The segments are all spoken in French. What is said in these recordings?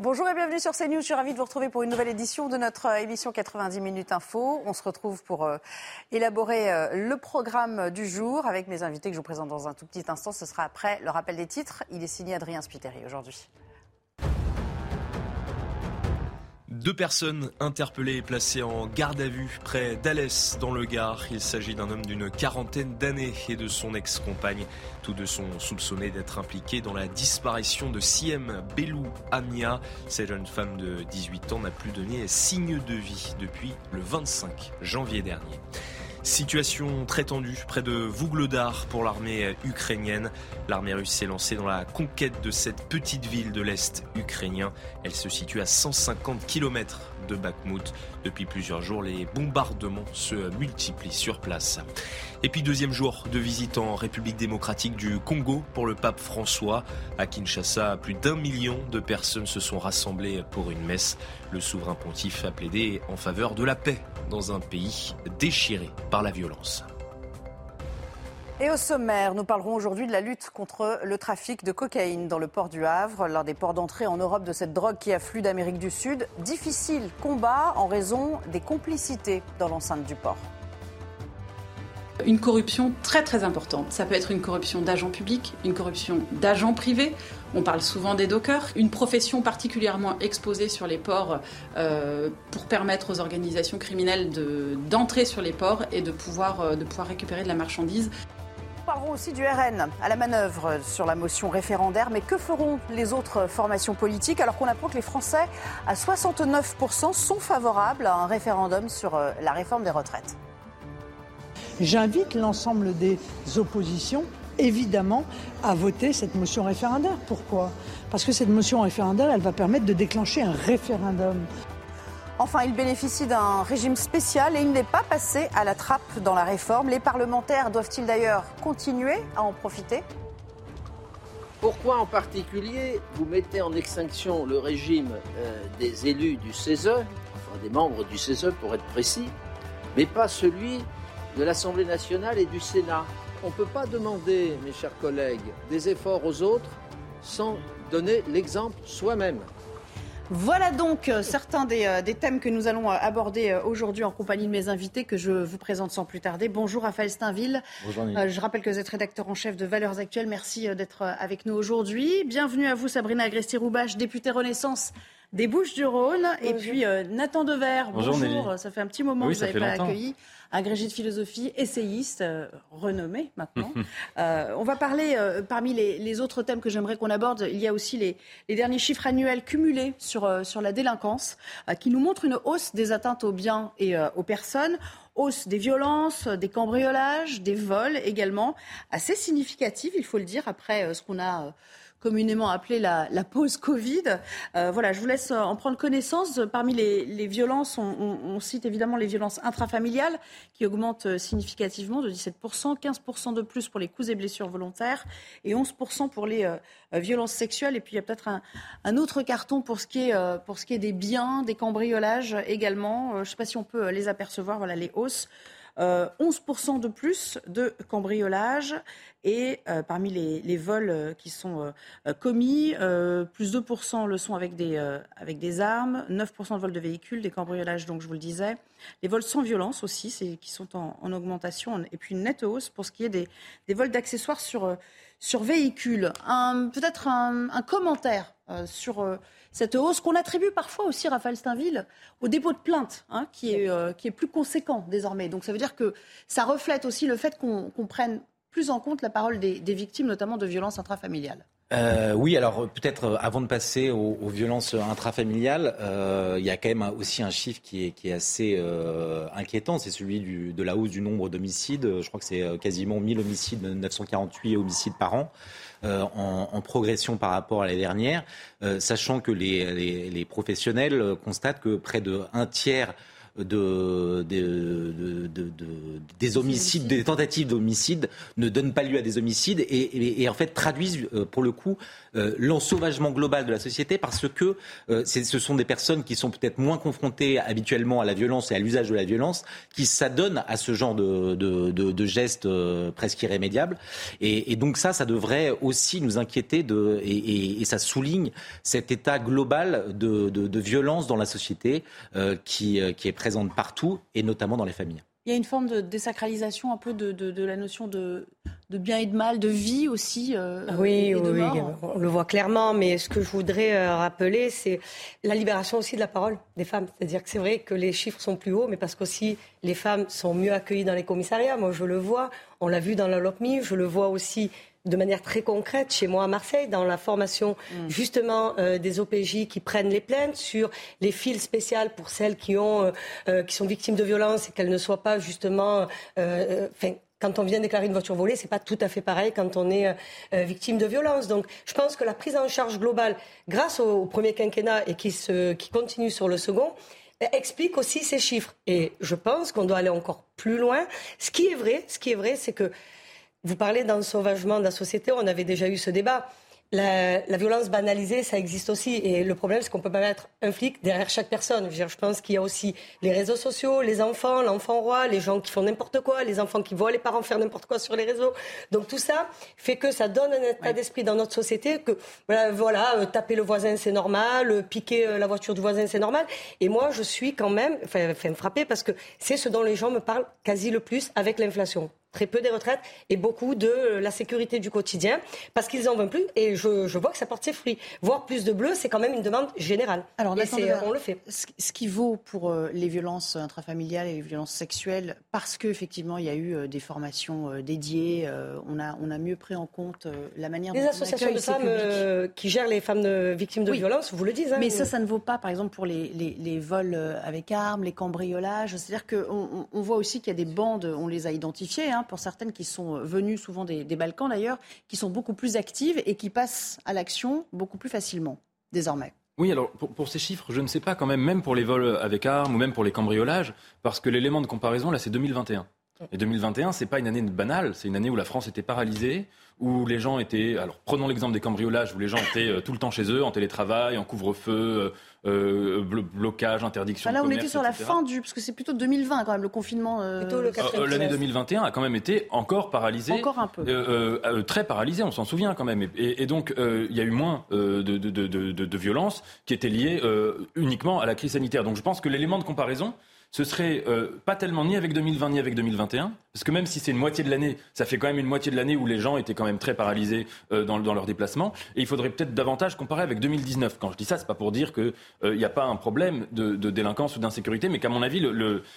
Bonjour et bienvenue sur CNews. Je suis ravie de vous retrouver pour une nouvelle édition de notre euh, émission 90 minutes info. On se retrouve pour euh, élaborer euh, le programme du jour avec mes invités que je vous présente dans un tout petit instant. Ce sera après le rappel des titres. Il est signé Adrien Spiteri aujourd'hui. Deux personnes interpellées et placées en garde à vue près d'Alès dans le Gard. Il s'agit d'un homme d'une quarantaine d'années et de son ex-compagne. Tous deux sont soupçonnés d'être impliqués dans la disparition de Siem Belou Amia. Cette jeune femme de 18 ans n'a plus donné signe de vie depuis le 25 janvier dernier. Situation très tendue près de Vuglodar pour l'armée ukrainienne. L'armée russe s'est lancée dans la conquête de cette petite ville de l'Est ukrainien. Elle se situe à 150 km Depuis plusieurs jours, les bombardements se multiplient sur place. Et puis deuxième jour de visite en République démocratique du Congo pour le pape François. À Kinshasa, plus d'un million de personnes se sont rassemblées pour une messe. Le souverain pontife a plaidé en faveur de la paix dans un pays déchiré par la violence. Et au sommaire, nous parlerons aujourd'hui de la lutte contre le trafic de cocaïne dans le port du Havre, l'un des ports d'entrée en Europe de cette drogue qui afflue d'Amérique du Sud. Difficile combat en raison des complicités dans l'enceinte du port. Une corruption très très importante. Ça peut être une corruption d'agents publics, une corruption d'agents privés. On parle souvent des dockers, une profession particulièrement exposée sur les ports euh, pour permettre aux organisations criminelles d'entrer sur les ports et de pouvoir, euh, de pouvoir récupérer de la marchandise. Parlerons aussi du RN à la manœuvre sur la motion référendaire. Mais que feront les autres formations politiques alors qu'on apprend que les Français, à 69%, sont favorables à un référendum sur euh, la réforme des retraites? J'invite l'ensemble des oppositions, évidemment, à voter cette motion référendaire. Pourquoi? Parce que cette motion référendaire, elle va permettre de déclencher un référendum. Enfin, il bénéficie d'un régime spécial et il n'est pas passé à la trappe dans la réforme. Les parlementaires doivent-ils d'ailleurs continuer à en profiter? Pourquoi en particulier vous mettez en extinction le régime euh, des élus du CESE, enfin des membres du CESE pour être précis, mais pas celui de l'Assemblée nationale et du Sénat? On ne peut pas demander, mes chers collègues, des efforts aux autres sans donner l'exemple soi-même. Voilà donc euh, certains euh, des, thèmes que nous allons euh, aborder aujourd'hui en compagnie de mes invités que je vous présente sans plus tarder. Bonjour Raphaël Steinville. Bonjour. je rappelle que vous êtes rédacteur en chef de Valeurs Actuelles. Merci d'être avec nous aujourd'hui. Bienvenue à vous Sabrina Agresti-Roubache, députée Renaissance des Bouches-du-Rhône. Et puis Nathan Dever. Bonjour. Ça fait un petit moment que vous n'avez pas accueilli agrégé de philosophie, essayiste, euh, renommé maintenant. Euh, on va parler, euh, parmi les, autres thèmes que j'aimerais qu'on aborde, il y a aussi les, derniers chiffres annuels cumulés sur, sur la délinquance, qui nous montrent une hausse des atteintes aux biens et aux personnes hausse des violences, des cambriolages, des vols également, assez significative, il faut le dire, après ce qu'on a communément appelée la, pause Covid. Euh, voilà, je vous laisse en prendre connaissance. Parmi les, violences, on, cite évidemment les violences intrafamiliales qui augmentent significativement de 17%, 15% de plus pour les coups et blessures volontaires et 11% pour les euh, violences sexuelles. Et puis il y a peut-être un, autre carton pour ce, qui est, euh, pour ce qui est des biens, des cambriolages également. je ne sais pas si on peut les apercevoir, voilà les hausses. 11% de plus de cambriolages et euh, parmi les, vols euh, qui sont euh, commis, plus 2% le sont avec des, avec des armes, 9% de vols de véhicules, des cambriolages, donc je vous le disais. Les vols sans violence aussi, qui sont en, augmentation, et puis une nette hausse pour ce qui est des, des vols d'accessoires sur, sur véhicules. peut-être un, commentaire sur cette hausse qu'on attribue parfois aussi, Raphaël Steinville, au dépôt de plainte, hein, qui, est, qui est plus conséquent désormais. Donc ça veut dire que ça reflète aussi le fait qu'on, prenne plus en compte la parole des, victimes, notamment de violences intrafamiliales. euh, oui, alors peut-être euh, avant de passer aux, violences intrafamiliales, euh, il y a quand même aussi un chiffre qui est, qui est assez euh, inquiétant, c'est celui du, de la hausse du nombre d'homicides. Je crois que c'est quasiment 1000 homicides, 948 homicides par an. Euh, en, progression par rapport à l'année dernière, sachant que les, professionnels constatent que près de un tiers de, des homicides, des tentatives d'homicide ne donnent pas lieu à des homicides et, et, en fait traduisent euh, pour le coup euh, l'ensauvagement global de la société parce que euh, ce sont des personnes qui sont peut-être moins confrontées habituellement à la violence et à l'usage de la violence qui s'adonnent à ce genre de, gestes presque irrémédiables et, donc ça, ça devrait aussi nous inquiéter de, et, ça souligne cet état global de, violence dans la société qui, qui est présent présente partout et notamment dans les familles. Il y a une forme de désacralisation un peu de, de, la notion de, de, bien et de mal, de vie aussi. Euh, oui, oui, on le voit clairement. Mais ce que je voudrais euh, rappeler, c'est la libération aussi de la parole des femmes. C'est-à-dire que c'est vrai que les chiffres sont plus hauts, mais parce qu'aussi les femmes sont mieux accueillies dans les commissariats. Moi, je le vois. On l'a vu dans la LOPMI. Je le vois aussi de manière très concrète chez moi à Marseille, dans la formation mm. justement euh, des OPJ qui prennent les plaintes sur les files spéciales pour celles qui, ont, euh, euh, qui sont victimes de violences et qu'elles ne soient pas justement... quand on vient déclarer une voiture volée, c'est pas tout à fait pareil quand on est victime de violence. Donc, je pense que la prise en charge globale, grâce au, premier quinquennat et qui, se, qui continue sur le second, explique aussi ces chiffres. Et je pense qu'on doit aller encore plus loin. Ce qui est vrai, ce qui est vrai, c'est que vous parlez d'ensauvagement de la société, on avait déjà eu ce débat. La, violence banalisée, ça existe aussi. Et le problème, c'est qu'on peut pas mettre un flic derrière chaque personne. Je, pense qu'il y a aussi les réseaux sociaux, les enfants, l'enfant roi, les gens qui font n'importe quoi, les enfants qui voient les parents faire n'importe quoi sur les réseaux. Donc tout ça fait que ça donne un état d'esprit dans notre société que voilà, euh, taper le voisin c'est normal, euh, piquer euh, la voiture du voisin c'est normal. Et moi, je suis quand même, enfin, frappée parce que c'est ce dont les gens me parlent quasi le plus avec l'inflation très peu des retraites et beaucoup de la sécurité du quotidien parce qu'ils en veulent plus et je, vois que ça porte ses fruits. Voir plus de bleu, c'est quand même une demande générale. Alors, on le fait. Ce qui vaut pour euh, les violences intrafamiliales et les violences sexuelles, parce qu'effectivement, il y a eu euh, des formations euh, dédiées, on, a, on a mieux pris en compte la manière les associations de femmes qui gèrent les femmes victimes de violences, vous le dites. Hein, Mais ça, ça ne vaut pas, par exemple, pour les, les, vols avec armes, les cambriolages. C'est-à-dire qu'on on voit aussi qu'il y a des bandes, on les a identifiées, hein, pour certaines qui sont venues souvent des, Balkans d'ailleurs, qui sont beaucoup plus actives et qui passent à l'action beaucoup plus facilement désormais. Oui, alors pour, ces chiffres, je ne sais pas quand même, même pour les vols avec armes ou même pour les cambriolages, parce que l'élément de comparaison, là, c'est 2021. Et 2021, c'est pas une année banale, c'est une année où la France était paralysée, où les gens étaient. Alors prenons l'exemple des cambriolages, où les gens étaient euh, tout le temps chez eux, en télétravail, en couvre-feu, euh, euh blocage, interdiction. là, on était sur la fin du. Parce que c'est plutôt 2020 quand même, le confinement. Euh, l'année 2021 a quand même été encore paralysée. Encore un peu. très paralysée, on s'en souvient quand même. Et, donc, il y a eu moins de, de, de, de, violences qui étaient liées uniquement à la crise sanitaire. Donc je pense que l'élément de comparaison, ce serait euh, pas tellement ni avec 2020 ni avec 2021, parce que même si c'est une moitié de l'année, ça fait quand même une moitié de l'année où les gens étaient quand même très paralysés euh, dans, dans leurs déplacements. Et il faudrait peut-être davantage comparer avec 2019. Quand je dis ça, c'est pas pour dire qu'il euh, n'y a pas un problème de, délinquance ou d'insécurité, mais qu'à mon avis,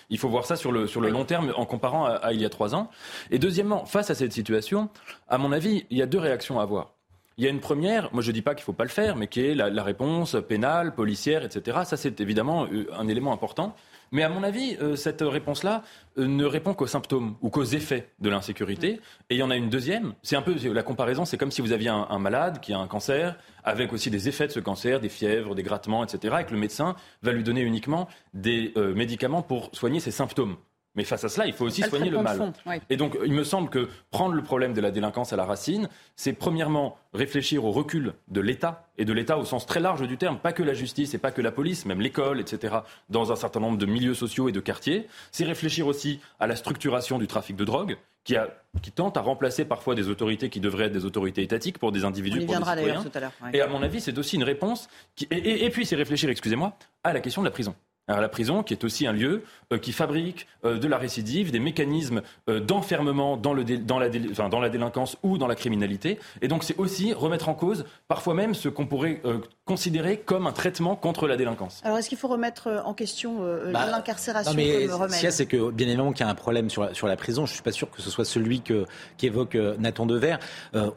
il faut voir ça sur le, sur le long terme en comparant à, à il y a trois ans. Et deuxièmement, face à cette situation, à mon avis, il y a deux réactions à avoir. Il y a une première, moi je ne dis pas qu'il ne faut pas le faire, mais qui est la, réponse pénale, policière, etc. Ça, c'est évidemment un élément important. Mais à mon avis, euh, cette réponse-là euh, ne répond qu'aux symptômes ou qu'aux effets de l'insécurité. Et il y en a une deuxième. C'est un peu la comparaison, c'est comme si vous aviez un, malade qui a un cancer, avec aussi des effets de ce cancer, des fièvres, des grattements, etc. Et que le médecin va lui donner uniquement des euh, médicaments pour soigner ses symptômes. Mais face à cela, il faut aussi soigner le mal. Et donc, il me semble que prendre le problème de la délinquance à la racine, c'est premièrement réfléchir au recul de l'État, et de l'État au sens très large du terme, pas que la justice et pas que la police, même l'école, etc., dans un certain nombre de milieux sociaux et de quartiers. C'est réfléchir aussi à la structuration du trafic de drogue, qui, a, qui, tente à remplacer parfois des autorités qui devraient être des autorités étatiques pour des individus. Y viendra d'ailleurs tout à l'heure. Et à mon avis, c'est aussi une réponse. Qui, et, et puis, c'est réfléchir, excusez-moi, à la question de la prison. La prison, qui est aussi un lieu euh, qui fabrique euh, de la récidive, des mécanismes euh, d'enfermement dans, le dans, la dans la délinquance ou dans la criminalité. Et donc c'est aussi remettre en cause parfois même ce qu'on pourrait considérer comme un traitement contre la délinquance. Alors est-ce qu'il faut remettre en question bah, l'incarcération mais comme remède c'est que bien évidemment qu'il y a un problème sur la, sur la prison. Je ne suis pas sûr que ce soit celui que, qu'évoque Nathan Dever.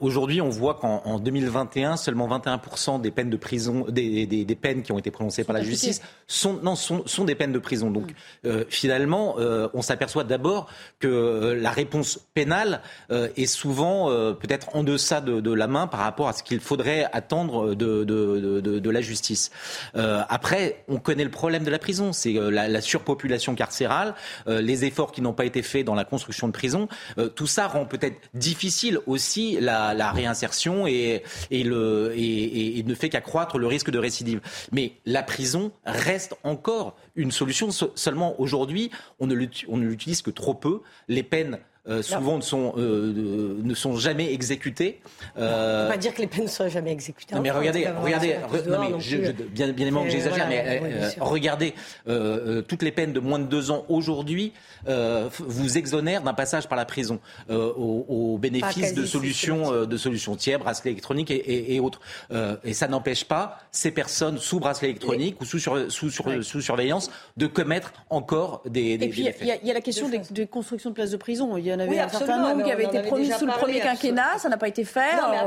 Aujourd'hui, on voit qu'en 2021, seulement 21% des peines de prison, des, des, des, peines qui ont été prononcées par la justice sont, non, sont, sont des peines de prison. Donc, mm finalement, euh, on s'aperçoit d'abord que euh, la réponse pénale euh, est souvent peut-être en deçà de, la main par rapport à ce qu'il faudrait attendre de, de, la justice. après, on connaît le problème de la prison, c'est la, surpopulation carcérale, les efforts qui n'ont pas été faits dans la construction de prisons. tout ça rend peut-être difficile aussi la, réinsertion et, et, le, et ne fait qu'accroître le risque de récidive. Mais la prison reste encore une solution. Seulement aujourd'hui, on ne l'utilise que trop peu. Les peines euh, souvent ne sont, euh, ne sont jamais exécutés. Euh... On va pas dire que les peines ne sont jamais exécutées. Non, mais regardez, regardez, non, mais je, bien, bien évidemment que j'exagère, mais euh, regardez, toutes les peines de moins de deux ans aujourd'hui vous exonèrent d'un passage par la prison au, au, bénéfice de solutions, de solutions tiers, bracelet électronique et, et, autres. et ça n'empêche pas ces personnes sous bracelet électronique ou sous, sur, sous, sur, sous surveillance de commettre encore des, des Et puis il y, y, a la question des, des, constructions de places de prison. Il y en avait un certain nombre qui avait été promis sous le premier quinquennat, ça n'a pas été fait.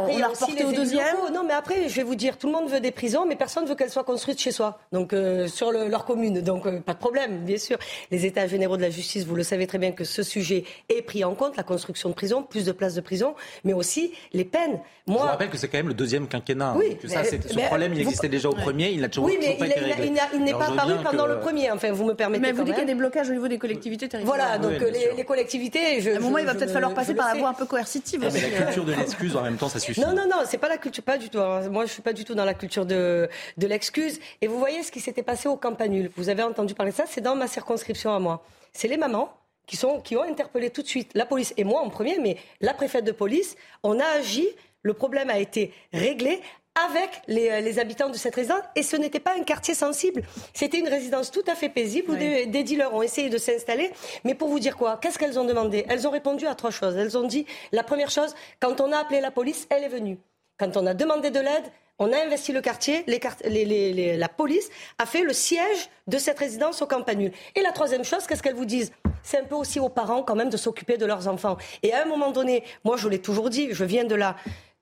on l'a reporté au deuxième. Non, mais après, je vais vous dire, tout le monde veut des prisons, mais personne ne veut qu'elles soient construites chez soi, donc euh, sur leur commune. Donc euh, pas de problème, bien sûr. Les États généraux de la justice, vous le savez très bien que ce sujet est pris en compte, la construction de prisons, plus de places de prison, mais aussi les peines. Moi, je vous rappelle que c'est quand même le deuxième quinquennat. Oui, ça, ce problème, il existait déjà au premier, il n'a toujours, oui, mais pas été réglé. Il n'est pas apparu pendant le premier. Enfin, vous me permettez. Mais vous dites qu'il y a des blocages au niveau des collectivités territoriales. Voilà, donc les collectivités, je, moment, il va peut-être falloir passer par la voie un peu coercitive aussi. Mais la culture de l'excuse, en même temps, ça suffit. Non, non, non, c'est pas la culture, pas du tout. Hein. Moi, je suis pas du tout dans la culture de, de l'excuse. Et vous voyez ce qui s'était passé au Campanule. Vous avez entendu parler de ça, c'est dans ma circonscription à moi. C'est les mamans qui, sont, qui ont interpellé tout de suite la police, et moi en premier, mais la préfète de police. On a agi, le problème a été réglé avec euh, les, habitants de cette résidence. Et ce n'était pas un quartier sensible. C'était une résidence tout à fait paisible où des, dealers ont essayé de s'installer. Mais pour vous dire quoi Qu'est-ce qu'elles ont demandé? Elles ont répondu à trois choses. Elles ont dit, la première chose, quand on a appelé la police, elle est venue. Quand on a demandé de l'aide, on a investi le quartier, la police a fait le siège de cette résidence au Campanule. Et la troisième chose, qu'est-ce qu'elles vous disent? C'est un peu aussi aux parents quand même de s'occuper de leurs enfants. Et à un moment donné, moi je l'ai toujours dit, je viens de là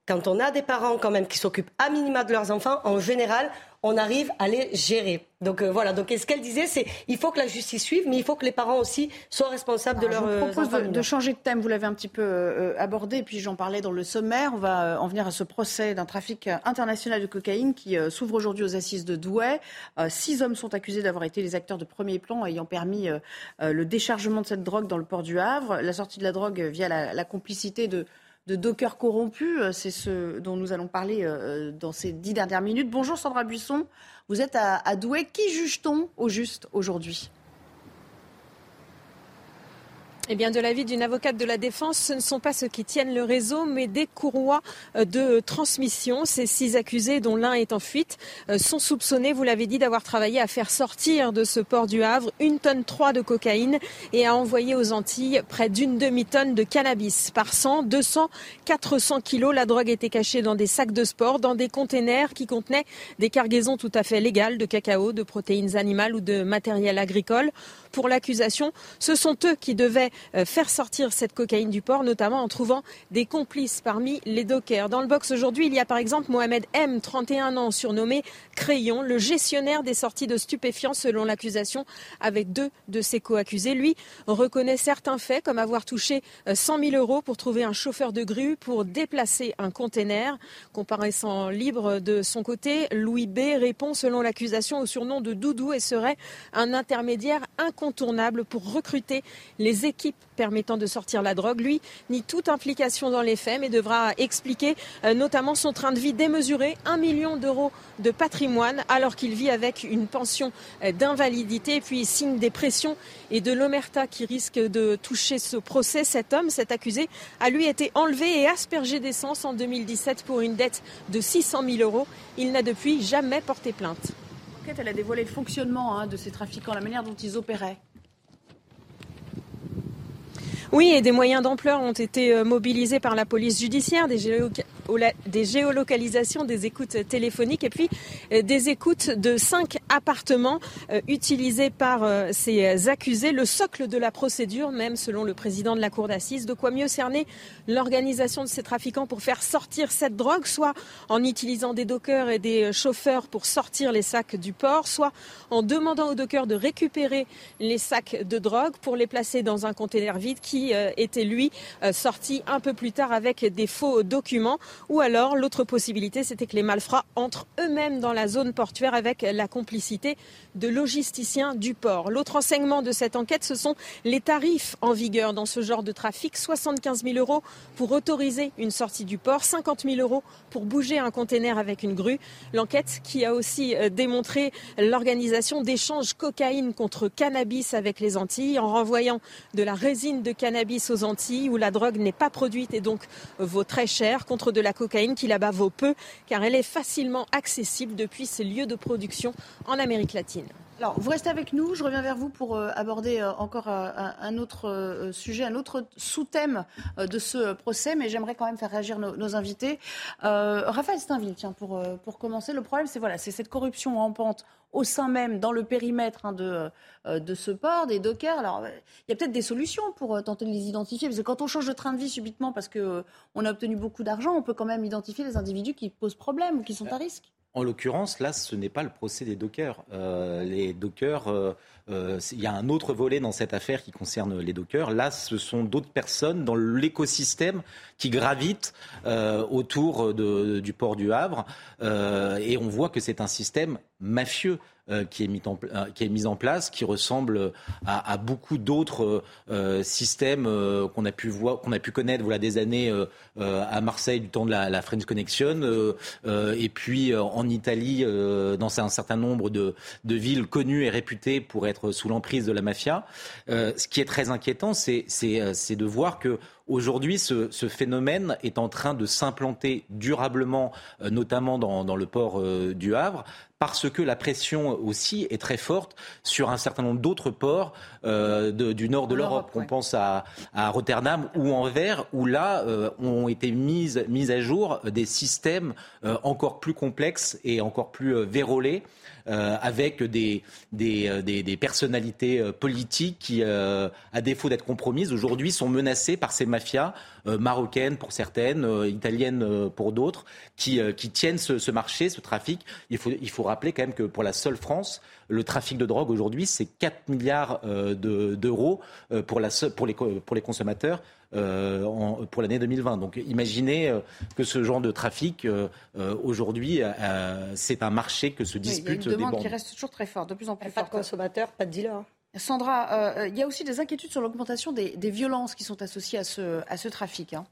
quand on a des parents quand même qui s'occupent à minima de leurs enfants, en général, on arrive à les gérer. Donc euh, voilà. Donc ce qu'elle disait, c'est il faut que la justice suive, mais il faut que les parents aussi soient responsables de leur. Je vous propose de, changer de thème. Vous l'avez un petit peu euh, abordé, puis j'en parlais dans le sommaire. On va euh, en venir à ce procès d'un trafic international de cocaïne qui s'ouvre aujourd'hui aux assises de Douai. six hommes sont accusés d'avoir été les acteurs de premier plan ayant permis le déchargement de cette drogue dans le port du Havre. La sortie de la drogue via la complicité de de dockers corrompus. Euh, c'est ce dont nous allons parler euh, dans ces dix dernières minutes. Bonjour Sandra Buisson, vous êtes à, à Douai. Qui juge-t-on au juste aujourd'hui? Eh bien, de l'avis d'une avocate de la défense, ce ne sont pas ceux qui tiennent le réseau, mais des courroies euh, de transmission. Ces six accusés, dont l'un est en fuite, euh, sont soupçonnés, vous l'avez dit, d'avoir travaillé à faire sortir de ce port du Havre une tonne trois de cocaïne et à envoyer aux Antilles près d'une demi-tonne de cannabis. Par 100, 200, 400 kilos, la drogue était cachée dans des sacs de sport, dans des containers qui contenaient des cargaisons tout à fait légales de cacao, de protéines animales ou de matériel agricole. Pour l'accusation, ce sont eux qui devaient faire sortir cette cocaïne du port, notamment en trouvant des complices parmi les dockers. Dans le box aujourd'hui, il y a par exemple Mohamed M, 31 ans, surnommé Crayon, le gestionnaire des sorties de stupéfiants selon l'accusation, avec deux de ses co-accusés. Lui reconnaît certains faits, comme avoir touché 100 euh, 000 euros pour trouver un chauffeur de grue pour déplacer un container. Comparaissant libre de son côté, Louis B répond selon l'accusation au surnom de Doudou et serait un intermédiaire incontournable pour recruter les équipes permettant de sortir la drogue. Lui nie toute implication dans les faits, mais devra expliquer euh, notamment son train de vie démesuré, un million d'euros de patrimoine, alors qu'il vit avec une pension euh, d'invalidité, puis signe des pressions et de l'omerta qui risque de toucher ce procès. Cet homme, cet accusé, a lui été enlevé et aspergé d'essence en 2017 pour une dette de 600 000 euros. Il n'a depuis jamais porté plainte. Elle a dévoilé le fonctionnement hein, de ces trafiquants, la manière dont ils opéraient. Oui, et des moyens d'ampleur ont été euh, mobilisés par la police judiciaire, des, géolocalisations, des écoutes téléphoniques et puis euh, des écoutes de cinq appartements euh, utilisés par ces accusés. Le socle de la procédure, même selon le président de la cour d'assises, de quoi mieux cerner l'organisation de ces trafiquants pour faire sortir cette drogue, soit en utilisant des dockers et des chauffeurs pour sortir les sacs du port, soit en demandant aux dockers de récupérer les sacs de drogue pour les placer dans un conteneur vide qui euh, était lui euh, sorti un peu plus tard avec des faux documents. Ou alors l'autre possibilité, c'était que les malfrats entrent eux-mêmes dans la zone portuaire avec la complicité de logisticiens du port. L'autre enseignement de cette enquête, ce sont les tarifs en vigueur dans ce genre de trafic. 75 000 euros pour autoriser une sortie du port, 50 000 euros pour bouger un conteneur avec une grue. L'enquête qui a aussi euh, démontré l'organisation d'échanges cocaïne contre cannabis avec les Antilles en renvoyant de la résine de cannabis cannabis aux Antilles où la drogue n'est pas produite et donc vaut très cher contre de la cocaïne qui là-bas vaut peu car elle est facilement accessible depuis ses lieux de production en Amérique latine. Alors, vous restez avec nous. Je reviens vers vous pour euh, aborder euh, encore euh, un, autre sujet, un autre sous-thème de ce procès, mais j'aimerais quand même faire réagir nos, invités. Raphaël Steinville, tiens, pour, pour commencer, le problème, c'est voilà, c'est cette corruption rampante au sein même, dans le périmètre hein, de, de ce port, des dockers. Alors, il y a peut-être des solutions pour tenter de les identifier, parce que quand on change de train de vie subitement parce qu'on on a obtenu beaucoup d'argent, on peut quand même identifier les individus qui posent problème ou qui sont à risque. En l'occurrence, là, ce n'est pas le procès des dockers. Euh, les dockers, euh, euh, il y a un autre volet dans cette affaire qui concerne les dockers. Là, ce sont d'autres personnes dans l'écosystème qui gravitent autour du port du Havre. et on voit que c'est un système mafieux. Euh, qui, est mis en, euh, qui est mise en place, qui ressemble à, à beaucoup d'autres euh, systèmes qu'on a pu voir, qu'on a pu connaître voilà des années à Marseille du temps de la, la French Connection, et puis en Italie dans un certain nombre de, de, villes connues et réputées pour être sous l'emprise de la mafia. ce qui est très inquiétant, c'est de voir que Aujourd'hui, ce, ce, phénomène est en train de s'implanter durablement, notamment dans, dans, le port du Havre, parce que la pression aussi est très forte sur un certain nombre d'autres ports euh, du nord de l'Europe. On pense à, Rotterdam ou Anvers, où là euh, ont été mises, mises à jour des systèmes euh, encore plus complexes et encore plus vérolés. Avec des, des, des, personnalités politiques qui, à défaut d'être compromises, aujourd'hui sont menacées par ces mafias marocaines pour certaines, italiennes pour d'autres, qui, qui tiennent ce, ce, marché, ce trafic. Il faut, il faut rappeler quand même que pour la seule France, le trafic de drogue aujourd'hui, c'est 4 milliards euh, d'euros euh, pour, pour, les, pour les consommateurs. Euh, pour l'année 2020. Donc imaginez que ce genre de trafic, aujourd'hui, c'est un marché que se dispute il y a une demande qui reste toujours très forte, de plus en plus Pas de consommateurs, pas de dealers. Sandra, il y a aussi des inquiétudes sur l'augmentation des, violences qui sont associées à ce, à ce trafic. Hein.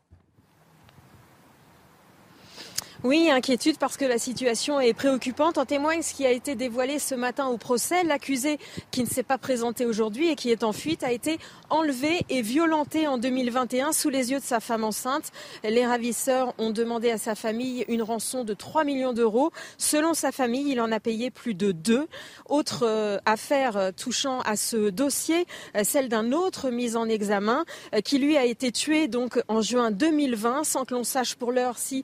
Oui, inquiétude parce que la situation est préoccupante. En témoigne ce qui a été dévoilé ce matin au procès. L'accusé qui ne s'est pas présenté aujourd'hui et qui est en fuite a été enlevé et violenté en 2021 sous les yeux de sa femme enceinte. Les ravisseurs ont demandé à sa famille une rançon de 3 millions d'euros. Selon sa famille, il en a payé plus de 2. Autre euh, affaire euh, touchant à ce dossier, euh, celle d'un autre mis en examen qui lui a été tué donc en juin 2020 sans que l'on sache pour l'heure si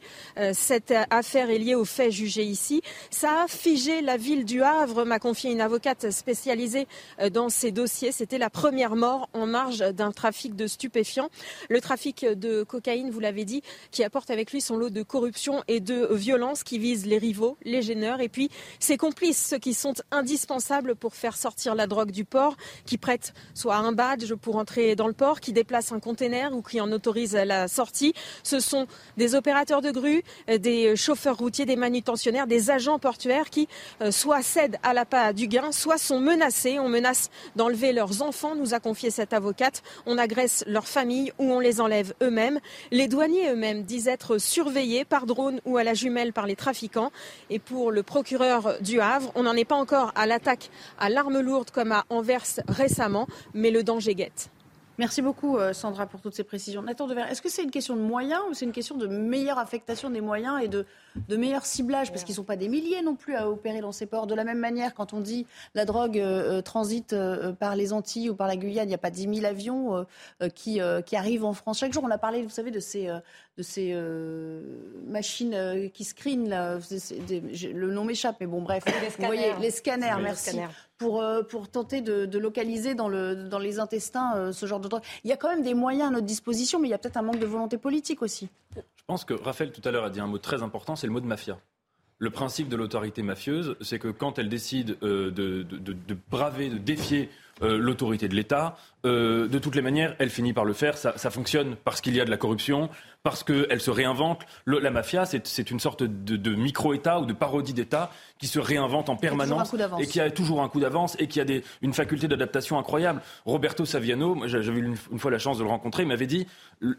cette affaire est liée aux faits jugés ici. Ça a figé la ville du Havre, m'a confié une avocate spécialisée euh, dans ces dossiers. C'était la première mort en marge d'un trafic de stupéfiants. Le trafic de cocaïne, vous l'avez dit, qui apporte avec lui son lot de corruption et de violence qui vise les rivaux, les gêneurs et puis ses complices, ceux qui sont indispensables pour faire sortir la drogue du port, qui prêtent soit un badge pour entrer dans le port, qui déplacent un container ou qui en autorisent la sortie. Ce sont des opérateurs de grue, des des chauffeurs routiers, des manutentionnaires, des agents portuaires qui euh, soit cèdent à la pas du gain, soit sont menacés. On menace d'enlever leurs enfants, nous a confié cette avocate. On agresse leurs familles ou on les enlève eux-mêmes. Les douaniers eux-mêmes disent être surveillés par drone ou à la jumelle par les trafiquants. Et pour le procureur du Havre, on n'en est pas encore à l'attaque à l'arme lourde comme à Anvers récemment, mais le danger guette. Merci beaucoup, euh, Sandra, pour toutes ces précisions. Nathan Devers, est-ce que c'est une question de moyens ou c'est une question de meilleure affectation des moyens et de de meilleur ciblage, parce qu'ils ne sont pas des milliers non plus à opérer dans ces ports. De la même manière, quand on dit la drogue euh, transite par les Antilles ou par la Guyane, il n'y a pas 10 000 avions qui, qui arrivent en France chaque jour. On a parlé, vous savez, de ces, de ces machines qui screenent, là, le nom m'échappe, mais bon, bref. Les scanners. Vous voyez, les scanners, merci. Pour, pour tenter de, localiser dans, le, dans les intestins ce genre de drogue. Il y a quand même des moyens à notre disposition, mais il y a peut-être un manque de volonté politique aussi. Je pense que Raphaël tout à l'heure a dit un mot très important, c'est le mot de mafia. Le principe de l'autorité mafieuse, c'est que quand elle décide euh, de, braver, de défier euh, l'autorité de l'État, euh, de toutes les manières, elle finit par le faire. Ça, fonctionne parce qu'il y a de la corruption, parce qu'elle se réinvente. la mafia, c'est une sorte de, micro-État ou de parodie d'État qui se réinvente en permanence et qui a toujours un coup d'avance et qui a des, une faculté d'adaptation incroyable. Roberto Saviano, j'avais eu une, fois la chance de le rencontrer, il m'avait dit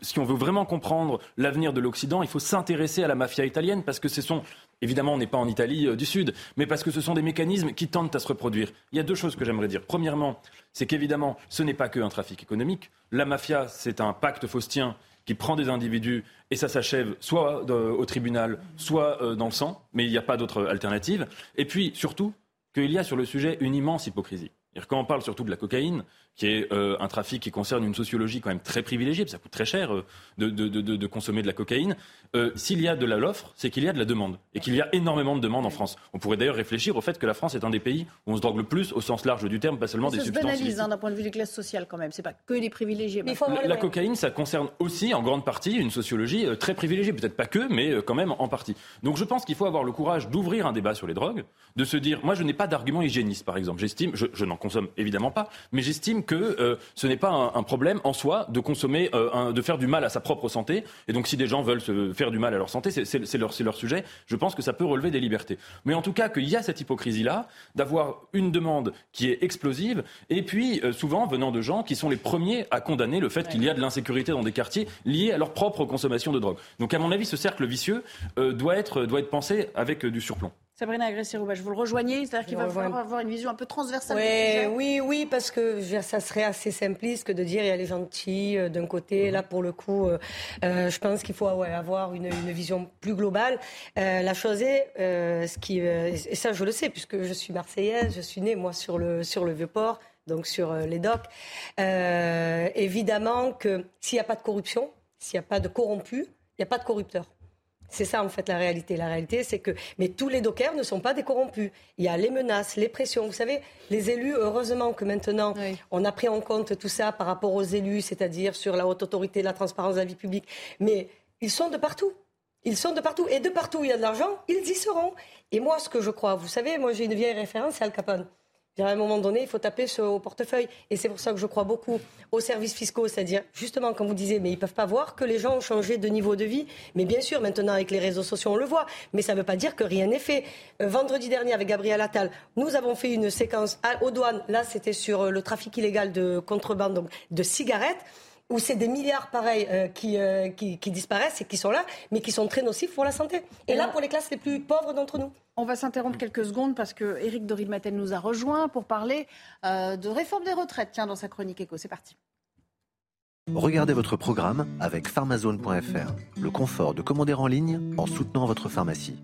si on veut vraiment comprendre l'avenir de l'Occident, il faut s'intéresser à la mafia italienne parce que ce sont Évidemment, on n'est pas en Italie euh, du Sud, mais parce que ce sont des mécanismes qui tendent à se reproduire. Il y a deux choses que j'aimerais dire. Premièrement, c'est qu'évidemment, ce n'est pas qu'un trafic économique. La mafia, c'est un pacte faustien qui prend des individus et ça s'achève soit au tribunal, soit euh, dans le sang, mais il n'y a pas d'autre alternative. Et puis, surtout, qu'il y a sur le sujet une immense hypocrisie. Quand on parle surtout de la cocaïne, qui est euh, un trafic qui concerne une sociologie quand même très privilégiée, parce que ça coûte très cher euh, de, de, de, de, consommer de la cocaïne, euh, s'il y a de l'offre, c'est qu'il y a de la demande, et qu'il y a énormément de demandes en France. On pourrait d'ailleurs réfléchir au fait que la France est un des pays où on se drogue le plus, au sens large du terme, pas seulement des ça substances. Ça se banalise hein, d'un point de vue des classes sociales quand même, c'est pas que les privilégiés. La, la cocaïne, ça concerne aussi en grande partie une sociologie très privilégiée, peut-être pas que, mais quand même en partie. Donc je pense qu'il faut avoir le courage d'ouvrir un débat sur les drogues, de se dire, moi je n'ai pas d'argument hygiéniste par exemple, j'estime, je, je n'en consomme évidemment pas, mais j'estime que euh, ce n'est pas un, problème en soi de consommer, euh, de faire du mal à sa propre santé. Et donc, si des gens veulent se faire du mal à leur santé, c'est leur, sujet. Je pense que ça peut relever des libertés. Mais en tout cas, qu'il y a cette hypocrisie-là d'avoir une demande qui est explosive, et puis euh, souvent venant de gens qui sont les premiers à condamner le fait qu'il y a de l'insécurité dans des quartiers liés à leur propre consommation de drogue. Donc, à mon avis, ce cercle vicieux doit, être, doit être pensé avec du surplomb. Sabrina Agressé-Roubache, vous le rejoignez C'est-à-dire qu'il va falloir avoir une vision un peu transversale Oui, oui, parce que ça serait assez simpliste que de dire il y a les gentils euh, d'un côté. Mhm. Là, pour le coup, euh, euh, je pense qu'il faut avoir une, vision plus globale. la chose est, ce qui, et ça je le sais, puisque je suis marseillaise, je suis née, moi, sur le, sur le Vieux-Port, donc sur les docks. évidemment que s'il n'y a pas de corruption, s'il n'y a pas de corrompus, il n'y a pas de corrupteurs. C'est ça en fait la réalité. La réalité, c'est que mais tous les dockers ne sont pas des corrompus. Il y a les menaces, les pressions. Vous savez, les élus, heureusement que maintenant on a pris en compte tout ça par rapport aux élus, c'est-à-dire sur la haute autorité, la transparence de la vie publique. Mais ils sont de partout. Ils sont de partout. Et de partout où il y a de l'argent, ils y seront. Et moi, ce que je crois, vous savez, moi j'ai une vieille référence, c'est Al Capone à un moment donné, il faut taper au portefeuille. Et c'est pour ça que je crois beaucoup aux services fiscaux, c'est-à-dire, justement, comme vous disiez, mais ils ne peuvent pas voir que les gens ont changé de niveau de vie. Mais bien sûr, maintenant, avec les réseaux sociaux, on le voit. Mais ça ne veut pas dire que rien n'est fait. Euh, vendredi dernier, avec Gabriel Attal, nous avons fait une séquence aux douanes. Là, c'était sur euh, le trafic illégal de contrebande donc, de cigarettes où c'est des milliards pareils euh, qui, qui, disparaissent et qui sont là, mais qui sont très nocifs pour la santé. Et là, pour les classes les plus pauvres d'entre nous. On va s'interrompre quelques secondes parce que Éric Dorilmatel nous a rejoint pour parler euh, de réforme des retraites. Tiens, dans sa chronique éco, c'est parti. Regardez votre programme avec pharmazone.fr. Le confort de commander en ligne en soutenant votre pharmacie.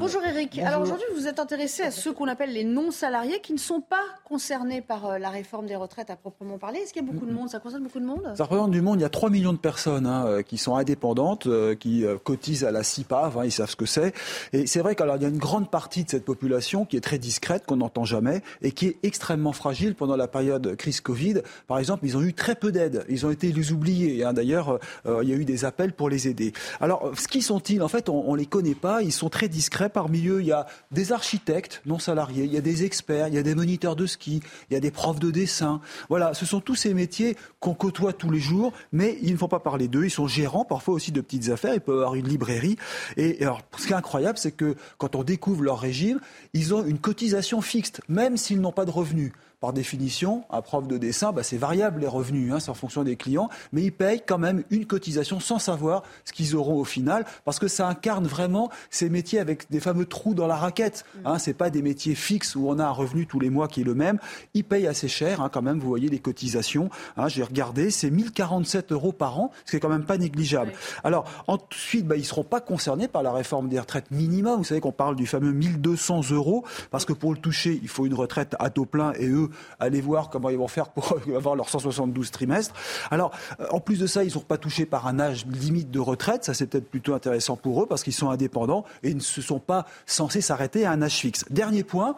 Bonjour Eric. Alors aujourd'hui, vous êtes intéressé à ceux qu'on appelle les non-salariés qui ne sont pas concernés par euh, la réforme des retraites à proprement parler. Est-ce qu'il y a beaucoup de monde? Ça concerne beaucoup de monde? Ça représente du monde. Il y a 3 millions de personnes hein, euh, qui sont indépendantes, euh, qui cotisent à la CIPAV, hein, ils savent ce que c'est. Et c'est vrai qu'il y a une grande partie de cette population qui est très discrète, qu'on n'entend jamais, et qui est extrêmement fragile pendant la période crise Covid. Par exemple, ils ont eu très peu d'aide. Ils ont été les oubliés. Hein. D'ailleurs, il y a eu des appels pour les aider. Alors, ce qui sont-ils? En fait, on ne les connaît pas. Ils sont très discrets parmi eux, il y a des architectes non salariés, il y a des experts, il y a des moniteurs de ski, il y a des profs de dessin. Voilà, ce sont tous ces métiers qu'on côtoie tous les jours, mais il ne faut pas parler d'eux. Ils sont gérants parfois aussi de petites affaires, ils peuvent avoir une librairie. Et alors, ce qui est incroyable, c'est que quand on découvre leur régime, ils ont une cotisation fixe, même s'ils n'ont pas de revenus. Par définition, un prof de dessin, bah, c'est variable les revenus, hein, c'est en fonction des clients, mais ils payent quand même une cotisation sans savoir ce qu'ils auront au final, parce que ça incarne vraiment ces métiers avec des fameux trous dans la raquette. Hein, c'est pas des métiers fixes où on a un revenu tous les mois qui est le même. Ils payent assez cher, hein, quand même. Vous voyez les cotisations. Hein, J'ai regardé, c'est 1047 euros par an, ce qui est quand même pas négligeable. Alors ensuite, bah, ils seront pas concernés par la réforme des retraites minimum. Vous savez qu'on parle du fameux 1200 euros, parce que pour le toucher, il faut une retraite à taux plein. Et eux, allez voir comment ils vont faire pour avoir leurs 172 trimestres. Alors, euh, en plus de ça, ils ne sont pas touchés par un âge limite de retraite. Ça, c'est peut-être plutôt intéressant pour eux parce qu'ils sont indépendants et ils ne se sont pas censés s'arrêter à un âge fixe. Dernier point.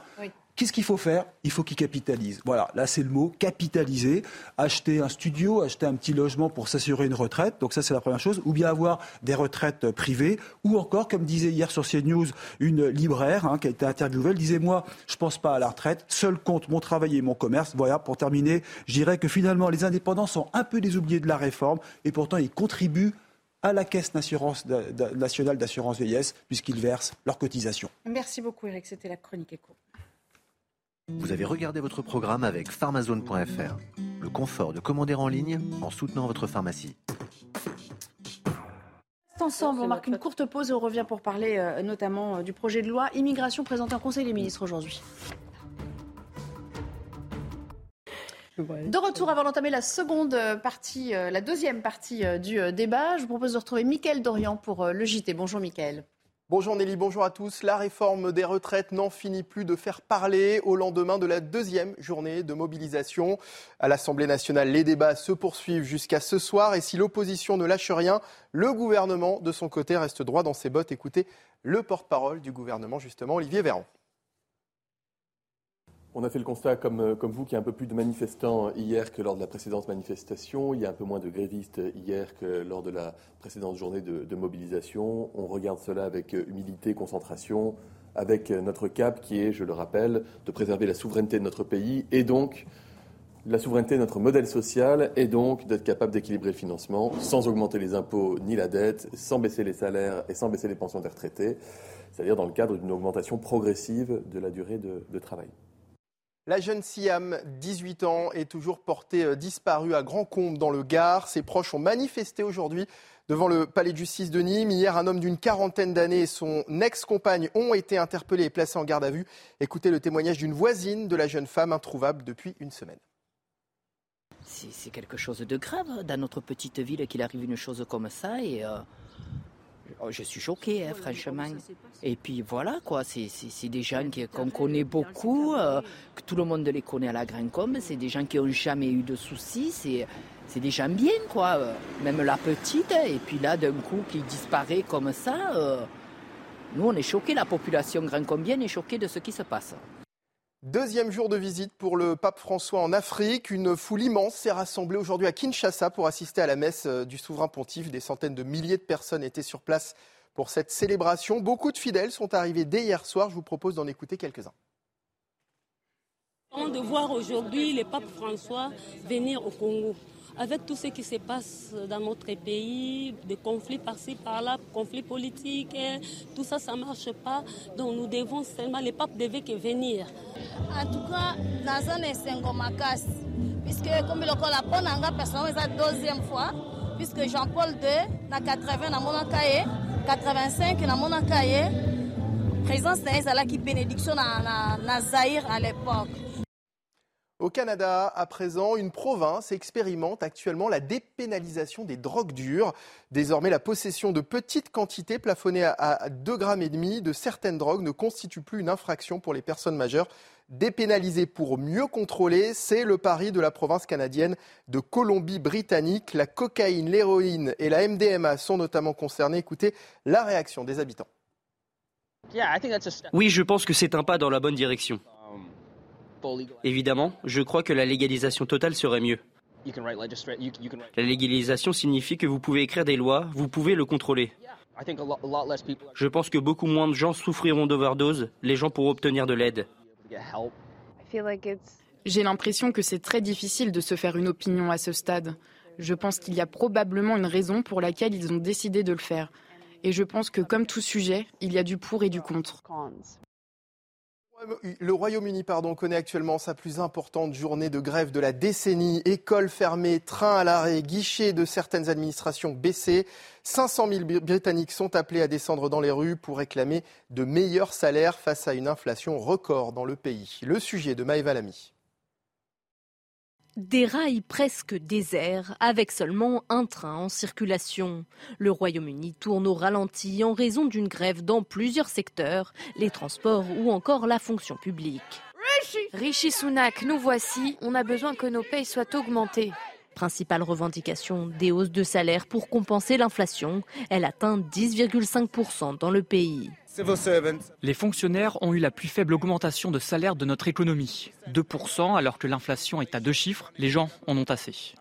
Qu'est-ce qu'il faut faire? Il faut qu'ils capitalisent. Voilà, là c'est le mot, capitaliser. Acheter un studio, acheter un petit logement pour s'assurer une retraite. Donc ça c'est la première chose. Ou bien avoir des retraites privées. Ou encore, comme disait hier sur CNews, une libraire hein, qui a été interviewée, elle disait, moi, je pense pas à la retraite. Seul compte mon travail et mon commerce. Voilà, pour terminer, je dirais que finalement les indépendants sont un peu des oubliés de la réforme. Et pourtant, ils contribuent à la Caisse nationale d'assurance vieillesse, puisqu'ils versent leurs cotisations. Merci beaucoup, Eric. C'était la chronique éco. Vous avez regardé votre programme avec pharmazone.fr, le confort de commander en ligne en soutenant votre pharmacie. Ensemble, on marque une courte pause et on revient pour parler euh, notamment euh, du projet de loi immigration présenté en Conseil des ministres aujourd'hui. De retour avant d'entamer la seconde partie, euh, la deuxième partie du débat, je vous propose de retrouver Mickaël Dorian pour le JT. Bonjour Mickaël. Bonjour Nelly, bonjour à tous. La réforme des retraites n'en finit plus de faire parler au lendemain de la deuxième journée de mobilisation. À l'Assemblée nationale, les débats se poursuivent jusqu'à ce soir et si l'opposition ne lâche rien, le gouvernement, de son côté, reste droit dans ses bottes. Écoutez le porte-parole du gouvernement, justement, Olivier Véran. On a fait le constat, comme, euh, comme vous, qu'il y a un peu plus de manifestants hier que lors de la précédente manifestation. Il y a un peu moins de grévistes hier que lors de la précédente journée de, mobilisation. On regarde cela avec euh, humilité, concentration, avec euh, notre cap qui est, je le rappelle, de préserver la souveraineté de notre pays et donc la souveraineté de notre modèle social et donc d'être capable d'équilibrer le financement sans augmenter les impôts ni la dette, sans baisser les salaires et sans baisser les pensions des retraités, c'est-à-dire dans le cadre d'une augmentation progressive de la durée de travail. La jeune Siam, 18 ans, est toujours portée euh, disparue à Grand Combe dans le Gard. Ses proches ont manifesté aujourd'hui devant le palais de justice de Nîmes. Hier, un homme d'une quarantaine d'années et son ex-compagne ont été interpellés et placés en garde à vue. Écoutez le témoignage d'une voisine de la jeune femme introuvable depuis une semaine. C'est quelque chose de grave dans notre petite ville qu'il arrive une chose comme ça euh, je suis choquée, hein, franchement. Et puis voilà, quoi, c'est des gens qu'on connaît beaucoup, euh, que tout le monde les connaît à la Grande Combe, c'est des gens qui n'ont jamais eu de soucis, c'est des gens bien, quoi. Euh, même la petite, et puis là, d'un coup, qui disparaît comme ça, euh, nous, on est choqués, la population Grand Combienne est choquée de ce qui se passe. Deuxième jour de visite pour le pape François en Afrique. Une foule immense s'est rassemblée aujourd'hui à Kinshasa pour assister à la messe euh, du souverain pontife. Des centaines de milliers de personnes étaient sur place pour cette célébration. Beaucoup de fidèles sont arrivés dès hier soir. Je vous propose d'en écouter quelques-uns. De voir aujourd'hui le pape François venir au Congo avec tout ce qui se passe dans notre pays, des conflits par-ci, par-là, conflits politiques, tout ça, ça ne marche pas. Donc nous devons seulement, les papes devaient venir. En tout cas, dans un Makas, puisque comme le la bonne personne, c'est la deuxième fois, puisque Jean-Paul II, dans 80, dans mon 85, dans mon présence qui bénédiction dans Zahir à l'époque. Au Canada, à présent, une province expérimente actuellement la dépénalisation des drogues dures. Désormais, la possession de petites quantités plafonnées à 2,5 grammes de certaines drogues ne constitue plus une infraction pour les personnes majeures. Dépénaliser pour mieux contrôler, c'est le pari de la province canadienne de Colombie-Britannique. La cocaïne, l'héroïne et la MDMA sont notamment concernées. Écoutez la réaction des habitants. Oui, je pense que c'est un pas dans la bonne direction. Évidemment, je crois que la légalisation totale serait mieux. La légalisation signifie que vous pouvez écrire des lois, vous pouvez le contrôler. Je pense que beaucoup moins de gens souffriront d'overdose, les gens pourront obtenir de l'aide. J'ai l'impression que c'est très difficile de se faire une opinion à ce stade. Je pense qu'il y a probablement une raison pour laquelle ils ont décidé de le faire. Et je pense que comme tout sujet, il y a du pour et du contre Le Royaume-Uni connaît actuellement sa plus importante journée de grève de la décennie. Écoles fermées, trains à l'arrêt, guichets de certaines administrations baissés. 500 000 Britanniques sont appelés à descendre dans les rues pour réclamer de meilleurs salaires face à une inflation record dans le pays. Le sujet de Maëva Lamy. Des rails presque déserts, avec seulement un train en circulation. Le Royaume-Uni tourne au ralenti en raison d'une grève dans plusieurs secteurs, les transports ou encore la fonction publique. Rishi Sunak, nous voici, on a besoin que nos payes soient augmentées. Principale revendication, des hausses de salaire pour compenser l'inflation. Elle atteint 10,5% dans le pays. Les fonctionnaires ont eu la plus faible augmentation de salaire de notre économie. 2% alors que l'inflation est à deux chiffres, les gens en ont assez.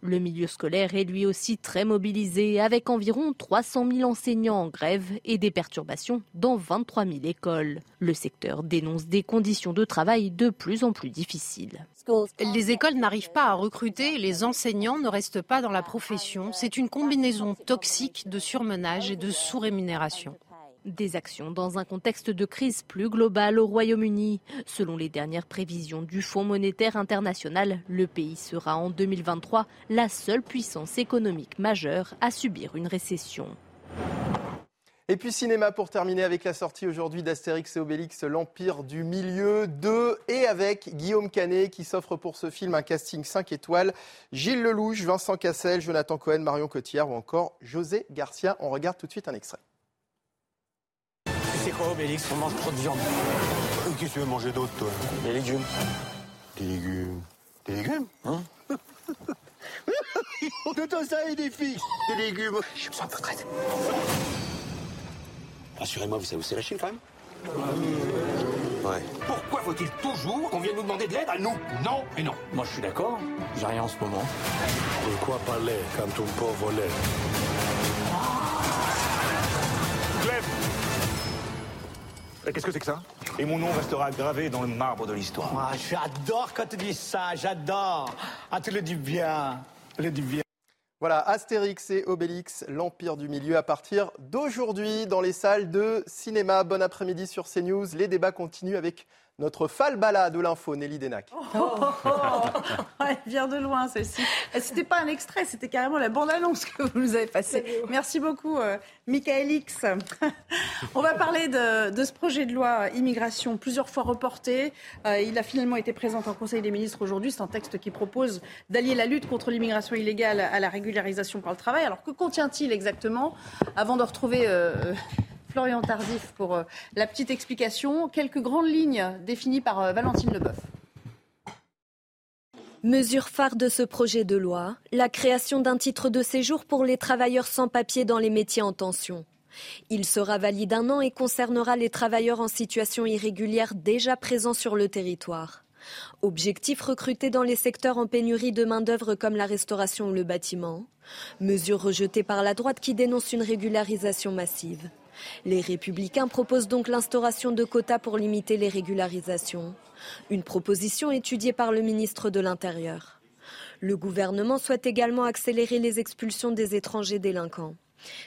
Le milieu scolaire est lui aussi très mobilisé, avec environ 300 000 enseignants en grève et des perturbations dans 23 000 écoles. Le secteur dénonce des conditions de travail de plus en plus difficiles. Les écoles n'arrivent pas à recruter, les enseignants ne restent pas dans la profession. C'est une combinaison toxique de surmenage et de sous-rémunération. Des actions dans un contexte de crise plus globale au Royaume-Uni. Selon les dernières prévisions du Fonds monétaire international, le pays sera en 2023 la seule puissance économique majeure à subir une récession. Et puis cinéma pour terminer avec la sortie aujourd'hui d'Astérix et Obélix, l'Empire du Milieu 2 et avec Guillaume Canet qui s'offre pour ce film un casting 5 étoiles. Gilles Lelouch, Vincent Cassel, Jonathan Cohen, Marion Cotillard ou encore José Garcia. On regarde tout de suite un extrait c'est quoi Obélix On mange trop de viande. Qu'est-ce que tu veux manger d'autre, toi Des légumes. Des légumes Des légumes Hein De ça et des filles Des légumes J'ai besoin de votre aide. Rassurez-moi, vous savez où c'est la Chine, quand même Ouais. Pourquoi faut-il toujours qu'on vienne nous demander de l'aide à nous Non et non. Moi, je suis d'accord. J'ai rien en ce moment. Pourquoi parler quand on peut voler Qu'est-ce que c'est que ça Et mon nom restera gravé dans le marbre de l'histoire. Ah, j'adore quand tu dis ça, j'adore. Ah, tu le dis bien, le dis bien. Voilà, Astérix et Obélix, l'Empire du Milieu, à partir d'aujourd'hui dans les salles de cinéma. Bon après-midi sur CNews. Les débats continuent avec notre falbala de l'info, Nelly Denac. Oh, oh, elle vient de loin, celle-ci. C'était pas un extrait, c'était carrément la bande-annonce que vous nous avez passée. Merci beaucoup, euh, Michael X. On va parler de, ce projet de loi immigration, plusieurs fois reporté. Euh, il a finalement été présenté en Conseil des ministres aujourd'hui. C'est un texte qui propose d'allier la lutte contre l'immigration illégale à la régularisation par le travail. Alors, que contient-il exactement Avant de retrouver... Euh, Florian Tardif pour euh, la petite explication. Quelques grandes lignes définies par euh, Valentine Leboeuf. Mesure phare de ce projet de loi, la création d'un titre de séjour pour les travailleurs sans papier dans les métiers en tension. Il sera valide un an et concernera les travailleurs en situation irrégulière déjà présents sur le territoire. Objectif recruter dans les secteurs en pénurie de main-d'œuvre comme la restauration ou le bâtiment. Mesure rejetée par la droite qui dénonce une régularisation massive. Les républicains proposent donc l'instauration de quotas pour limiter les régularisations, une proposition étudiée par le ministre de l'Intérieur. Le gouvernement souhaite également accélérer les expulsions des étrangers délinquants.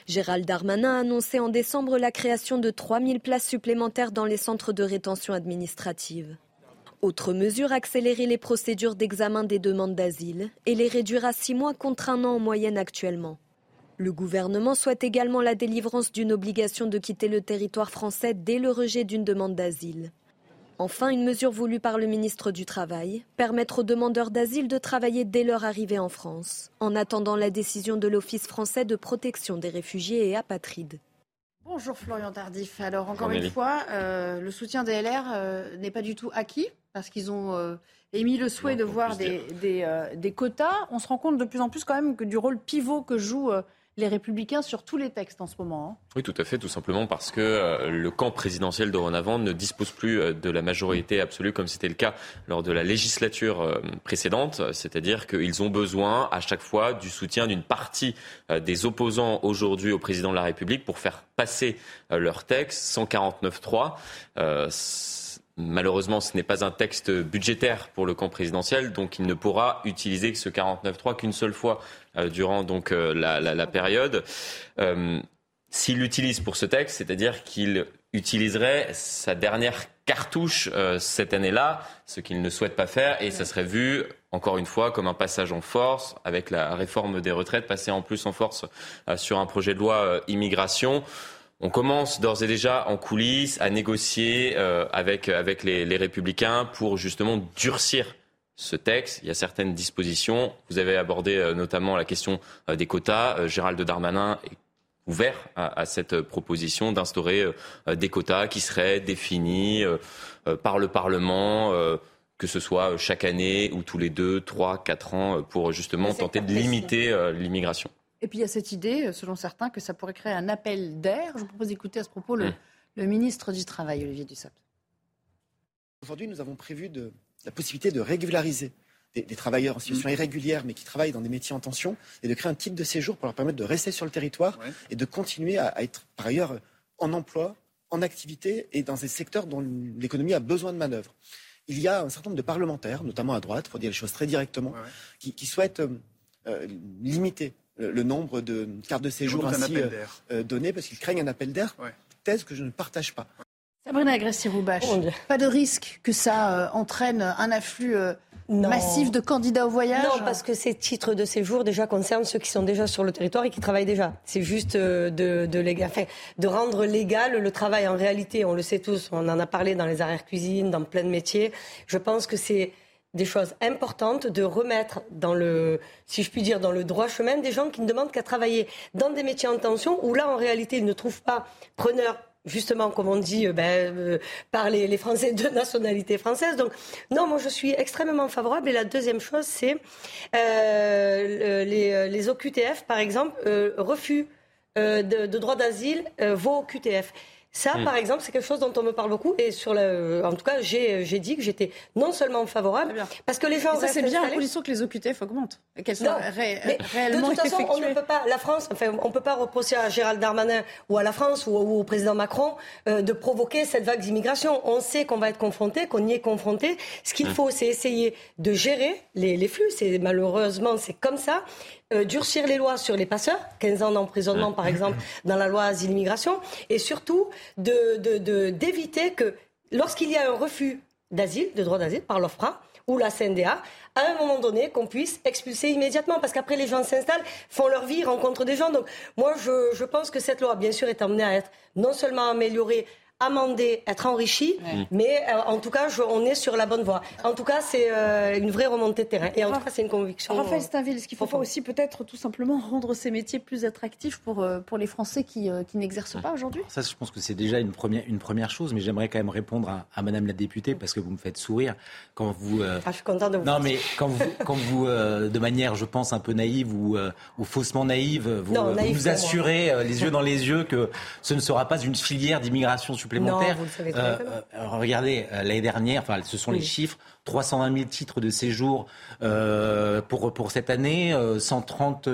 Gérald Darmanin a annoncé en décembre la création de 3000 places supplémentaires dans les centres de rétention administrative. Autre mesure, accélérer les procédures d'examen des demandes d'asile et les réduire à six mois contre un an en moyenne actuellement. Le gouvernement souhaite également la délivrance d'une obligation de quitter le territoire français dès le rejet d'une demande d'asile. Enfin, une mesure voulue par le ministre du Travail, permettre aux demandeurs d'asile de travailler dès leur arrivée en France, en attendant la décision de l'Office français de protection des réfugiés et apatrides. Bonjour Florian Tardif. Alors encore une fois, euh, le soutien des LR euh, n'est pas du tout acquis parce qu'ils ont euh, émis le souhait de voir des, des, quotas. On se rend compte de plus en plus quand même que du rôle pivot que joue les républicains sur tous les textes en ce moment. Hein. Oui, tout à fait, tout simplement parce que euh, le camp présidentiel dorénavant ne dispose plus euh, de la majorité absolue comme c'était le cas lors de la législature euh, précédente, c'est-à-dire qu'ils ont besoin à chaque fois du soutien d'une partie des opposants aujourd'hui au président de la République pour faire passer leur texte 149.3. Malheureusement, ce n'est pas un texte budgétaire pour le camp présidentiel, donc il ne pourra utiliser ce 49.3 qu'une seule fois durant donc euh, la, période. Euh, s'il l'utilise pour ce texte, c'est-à-dire qu'il utiliserait sa dernière cartouche cette année-là, ce qu'il ne souhaite pas faire, et ça serait vu encore une fois, comme un passage en force, avec la réforme des retraites, passer en plus en force sur un projet de loi immigration. On commence d'ores et déjà en coulisses à négocier avec, avec les, les républicains pour justement durcir ce texte. Il y a certaines dispositions. Vous avez abordé euh, notamment la question euh, des quotas. Euh, Gérald Darmanin est ouvert à, cette proposition d'instaurer des quotas qui seraient définis par le Parlement que ce soit chaque année ou tous les deux, trois, quatre ans, pour justement tenter de limiter l'immigration. Et puis il y a cette idée, selon certains, que ça pourrait créer un appel d'air. Je vous propose d'écouter à ce propos le, hum. ministre du Travail, Olivier Dussopt. Aujourd'hui, nous avons prévu de la possibilité de régulariser des, travailleurs en situation mm. irrégulière, mais qui travaillent dans des métiers en tension, et de créer un type de séjour pour leur permettre de rester sur le territoire et de continuer à, être, par ailleurs, en emploi, en activité et dans des secteurs dont l'économie a besoin de manœuvre. Il y a un certain nombre de parlementaires, notamment à droite, pour dire les choses très directement, Qui, souhaitent euh, euh, limiter le, nombre de cartes de séjour ainsi euh, données parce qu'ils craignent un appel d'air, thèse que je ne partage pas. Sabrina Agresti-Roubache, pas de risque que ça euh, entraîne un afflux euh, massif de candidats au voyage Non, parce que ces titres de séjour déjà concernent ceux qui sont déjà sur le territoire et qui travaillent déjà. C'est juste euh, de, de rendre légal le travail en réalité. On le sait tous, on en a parlé dans les arrières cuisines, dans plein de métiers. Je pense que c'est des choses importantes de remettre dans le, si je puis dire, dans le droit chemin des gens qui ne demandent qu'à travailler dans des métiers en tension où là, en réalité, ils ne trouvent pas preneur justement, comme on dit, euh, ben, euh, par les, Français de nationalité française. Donc, non, moi, je suis extrêmement favorable. Et la deuxième chose, c'est euh, les, les, OQTF, par exemple, refus de, de, droit d'asile vos OQTF. Ça, mm. par exemple, c'est quelque chose dont on me parle beaucoup. Et sur le, en tout cas, j'ai, dit que j'étais non seulement favorable, parce que les gens. ça, c'est bien à condition que les OQTF augmentent. Qu'elles soient réellement De toute façon, on ne peut pas, la France, enfin, on peut pas reprocher à Gérald Darmanin ou à la France ou, au président Macron euh, de provoquer cette vague d'immigration. On sait qu'on va être confronté, qu'on y est confronté. Ce qu'il mm. faut, c'est essayer de gérer les, les flux. C'est malheureusement, c'est comme ça. Euh, durcir les lois sur les passeurs, 15 ans d'emprisonnement par exemple dans la loi asile-immigration, et surtout d'éviter de, que lorsqu'il y a un refus d'asile, de droit d'asile par l'OFPRA ou la CNDA, à un moment donné, qu'on puisse expulser immédiatement, parce qu'après les gens s'installent, font leur vie, rencontrent des gens. Donc moi, je, je pense que cette loi, bien sûr, est amenée à être non seulement améliorée amender, être enrichi, mais euh, en tout cas, on est sur la bonne voie. En tout cas, c'est euh, une vraie remontée de terrain. Et en tout cas, c'est une conviction. Raphaël Stainville, est-ce qu'il ne faut pas aussi peut-être tout simplement rendre ces métiers plus attractifs pour, euh, pour les Français qui, qui n'exercent pas aujourd'hui? Ça, je pense que c'est déjà une première, une première chose, mais j'aimerais quand même répondre à, à, Madame la députée parce que vous me faites sourire quand vous. Ah, je suis content de vous. Non, mais quand vous, quand vous de manière, je pense, un peu naïve ou, ou faussement naïve, vous, vous assurez les yeux dans les yeux que ce ne sera pas une filière d'immigration supplémentaire. Non, vous le savez euh, euh, regardez, euh, l'année dernière, enfin, ce sont les chiffres 320 000 titres de séjour pour, pour cette année, 130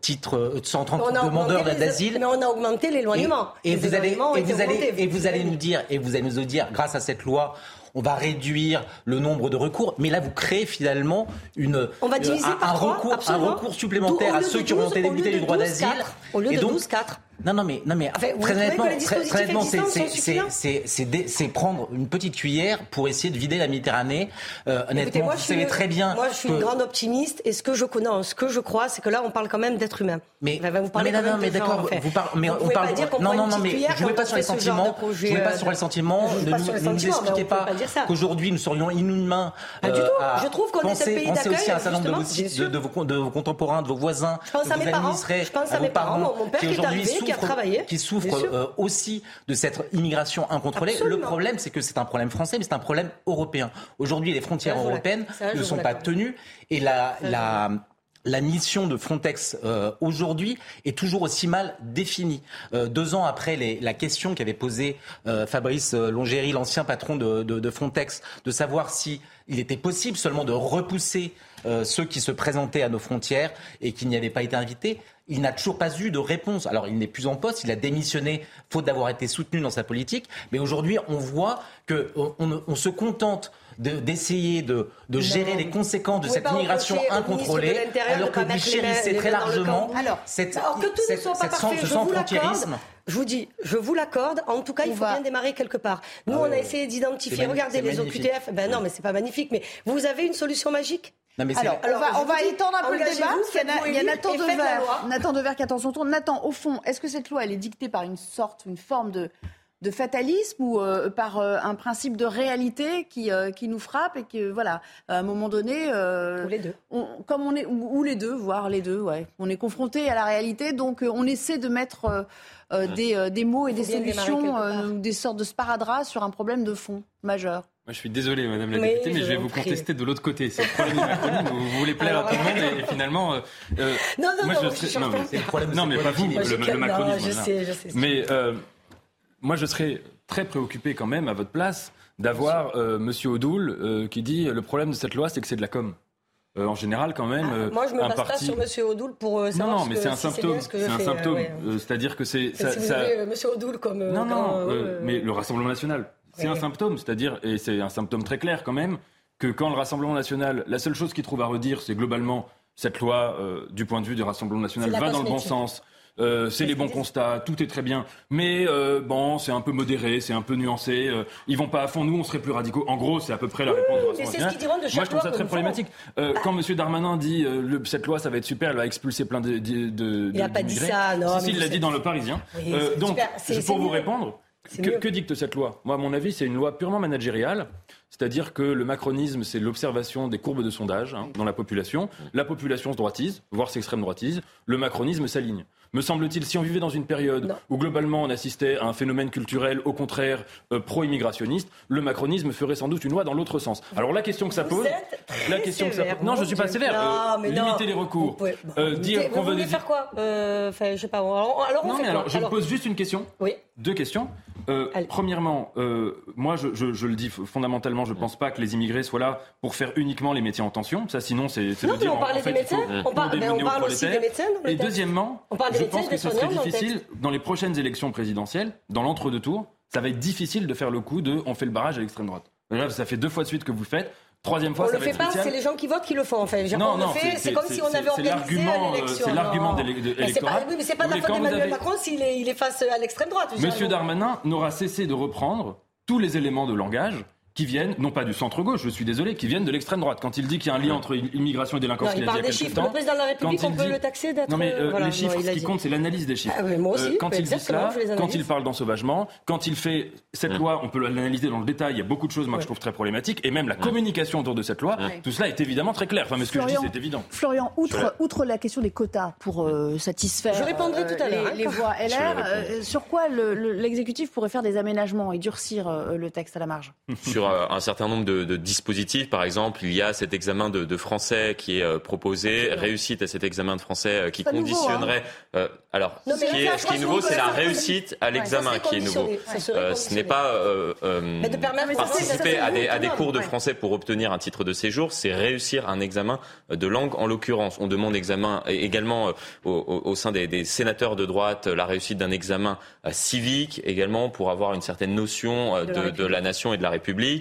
titres, 130 demandeurs d'asile. Mais on a augmenté l'éloignement. Et, vous allez, et vous allez, et vous allez nous dire, et vous allez nous dire, grâce à cette loi, on va réduire le nombre de recours. Mais là, vous créez finalement une, on va diviser un, recours, un recours supplémentaire à ceux qui ont été débutés du droit d'asile. Au lieu de 12, 4. Non, non, mais, non, mais très honnêtement, très, honnêtement c'est prendre une petite cuillère pour essayer de vider la Méditerranée. Euh, honnêtement, moi, vous savez très bien. Moi, je suis une grande optimiste et ce que je connais, ce que je crois, c'est que là, on parle quand même d'être humain. Mais, vous parlez non, mais, non, mais d'accord, vous parlez, mais on parle. Non, non, non, mais jouez pas sur les sentiments. Jouez pas sur les sentiments. Ne nous expliquez pas qu'aujourd'hui nous serions inhumains. Pas du tout. Je trouve qu'on est un pays d'accueil. Pensez aussi à un certain nombre de vos contemporains, de vos voisins, de vos administrés, à vos parents qui aujourd'hui qui souffrent euh, aussi de cette immigration incontrôlée. Le problème, c'est que c'est un problème français, mais c'est un problème européen. Aujourd'hui, les frontières européennes ne sont pas tenues et la, la, la mission de Frontex euh, aujourd'hui est toujours aussi mal définie. Euh, deux ans après les, la question qu'avait posée Fabrice Longéry, l'ancien patron de, de, de, Frontex, de savoir si il était possible seulement de repousser ceux qui se présentaient à nos frontières et qui n'y avaient pas été invités il n'a toujours pas eu de réponse. Alors, il n'est plus en poste, il a démissionné faute d'avoir été soutenu dans sa politique. Mais aujourd'hui, on voit qu'on on, se contente d'essayer de, de, gérer les conséquences de cette immigration incontrôlée, alors que vous chérissez très largement cette, alors que tout ne soit pas parfait, je vous l'accorde. Je vous dis, je vous l'accorde. En tout cas, il faut bien démarrer quelque part. Nous, ah on a essayé d'identifier. Regardez les OQTF. Ben non, mais c'est pas magnifique. Mais vous avez une solution magique alors, on va, étendre un peu le débat. Il y a, Nathan Dever, Nathan Dever qui attend son tour. Nathan, au fond, est-ce que cette loi, elle est dictée par une sorte, une forme de, de fatalisme ou euh, par euh, un principe de réalité qui, euh, qui nous frappe et que voilà à un moment donné ou les deux. comme on est ou, les deux voire les deux ouais. On est confronté à la réalité donc on essaie de mettre des, des, mots et des solutions des sortes de sparadrap sur un problème de fond majeur moi, je suis désolé, Madame la députée, mais je vais vous contester de l'autre côté. C'est le problème du macronisme. Vous voulez plaire à tout le monde et, finalement. Euh, euh, non, non, moi, non, je serais, non, mais, le problème, non, mais pas vous, le, le, macronisme. je sais, je sais. Mais euh, moi, je serais très préoccupé quand même, à votre place, d'avoir euh, Monsieur Odoul euh, qui dit le problème de cette loi, c'est que c'est de la com. Euh, en général, quand même. Ah, moi, je me base parti... pas sur Monsieur Odoul pour euh, savoir Non, non, mais c'est un symptôme. C'est un symptôme. C'est-à-dire que c'est. Si vous avez Monsieur Odoul comme. Non, non, mais le Rassemblement national. C'est un symptôme, c'est-à-dire, et c'est un symptôme très clair quand même, que quand le Rassemblement national, la seule chose qu'il trouve à redire, c'est globalement cette loi, euh, du point de vue du Rassemblement national, va dans le bon sens. Euh, c'est les bons constats, tout est très bien, mais euh, bon, c'est un peu modéré, c'est un peu nuancé. Euh, ils vont pas à fond, nous, on serait plus radicaux. En gros, c'est à peu près la réponse. Ce diront de Moi, je trouve ça très problématique. Bah. Quand M. Darmanin dit le, cette loi, ça va être super, elle va expulser plein de. de, de il n'a pas dit ça, non. Si, il l'a dit dans Le Parisien. donc, pour vous répondre, que, dicte cette loi? Moi, à mon avis, c'est une loi purement managériale. C'est-à-dire que le macronisme, c'est l'observation des courbes de sondage hein, dans la population. La population se droitise, voire s'extrême droitise. Le macronisme s'aligne. Me semble-t-il, si on vivait dans une période où globalement on assistait à un phénomène culturel, au contraire, euh, pro-immigrationniste, le macronisme ferait sans doute une loi dans l'autre sens. Alors la question que ça pose, la question que ça pose, non, je suis pas sévère. Euh, limiter les recours, euh, dire qu'on veut faire quoi? Enfin, je sais pas. Alors, alors non, mais alors, je pose juste une question. Oui. Deux questions. Euh, premièrement, euh, moi, je, je, je, le dis fondamentalement, je ne pense pas que les immigrés soient là pour faire uniquement les métiers en tension. Ça, sinon, c'est de dire. On parle des médecins. On, parle, on parle aussi des médecins. Et deuxièmement, je pense que ce serait difficile dans les prochaines élections présidentielles, dans l'entre-deux tours, ça va être difficile de faire le coup de on fait le barrage à l'extrême droite. Là, ça fait deux fois de suite que vous faites. Troisième fois, on ça le fait pas, c'est les gens qui votent qui le font. Enfin, non, non, c'est comme si on avait organisé l'élection. C'est l'argument électoral. Oui, mais c'est pas de la faute d'Emmanuel Macron s'il est, il est face à l'extrême droite. Monsieur Darmanin n'aura cessé de reprendre tous les éléments de langage qui viennent, non pas du centre-gauche, je suis désolé, qui viennent de l'extrême droite. Quand il dit qu'il y a un lien entre immigration et délinquance, il, il parle des chiffres. le président de la République, on peut le taxer d'être. Non, mais euh, les chiffres, ce qui compte, c'est l'analyse des chiffres. Ah, moi aussi, euh, quand il dit cela, quand il parle d'ensauvagement, quand il fait cette loi, on peut l'analyser dans le détail. Il y a beaucoup de choses, moi, que je trouve très problématiques. Et même la communication autour de cette loi, tout cela est évidemment très clair. Enfin, mais ce que je dis, c'est évident. Florian, outre, outre la question des quotas pour euh, satisfaire. Je répondrai tout à l'heure. Les, voix LR, sur quoi l'exécutif pourrait faire des aménagements et durcir le texte à la marge? Sur un certain nombre de, dispositifs. Par exemple, il y a cet examen de, français qui est euh, proposé, réussite à cet examen de français euh, qui conditionnerait. Hein. Euh, alors, ce, qui est, nouveau, c'est la réussite à l'examen qui est nouveau. ce n'est pas participer à des, à des cours de français pour obtenir un titre de séjour, c'est réussir un examen de langue en l'occurrence. On demande examen également au, sein des, des, sénateurs de droite la réussite d'un examen civique également pour avoir une certaine notion de, de, la nation et de la République.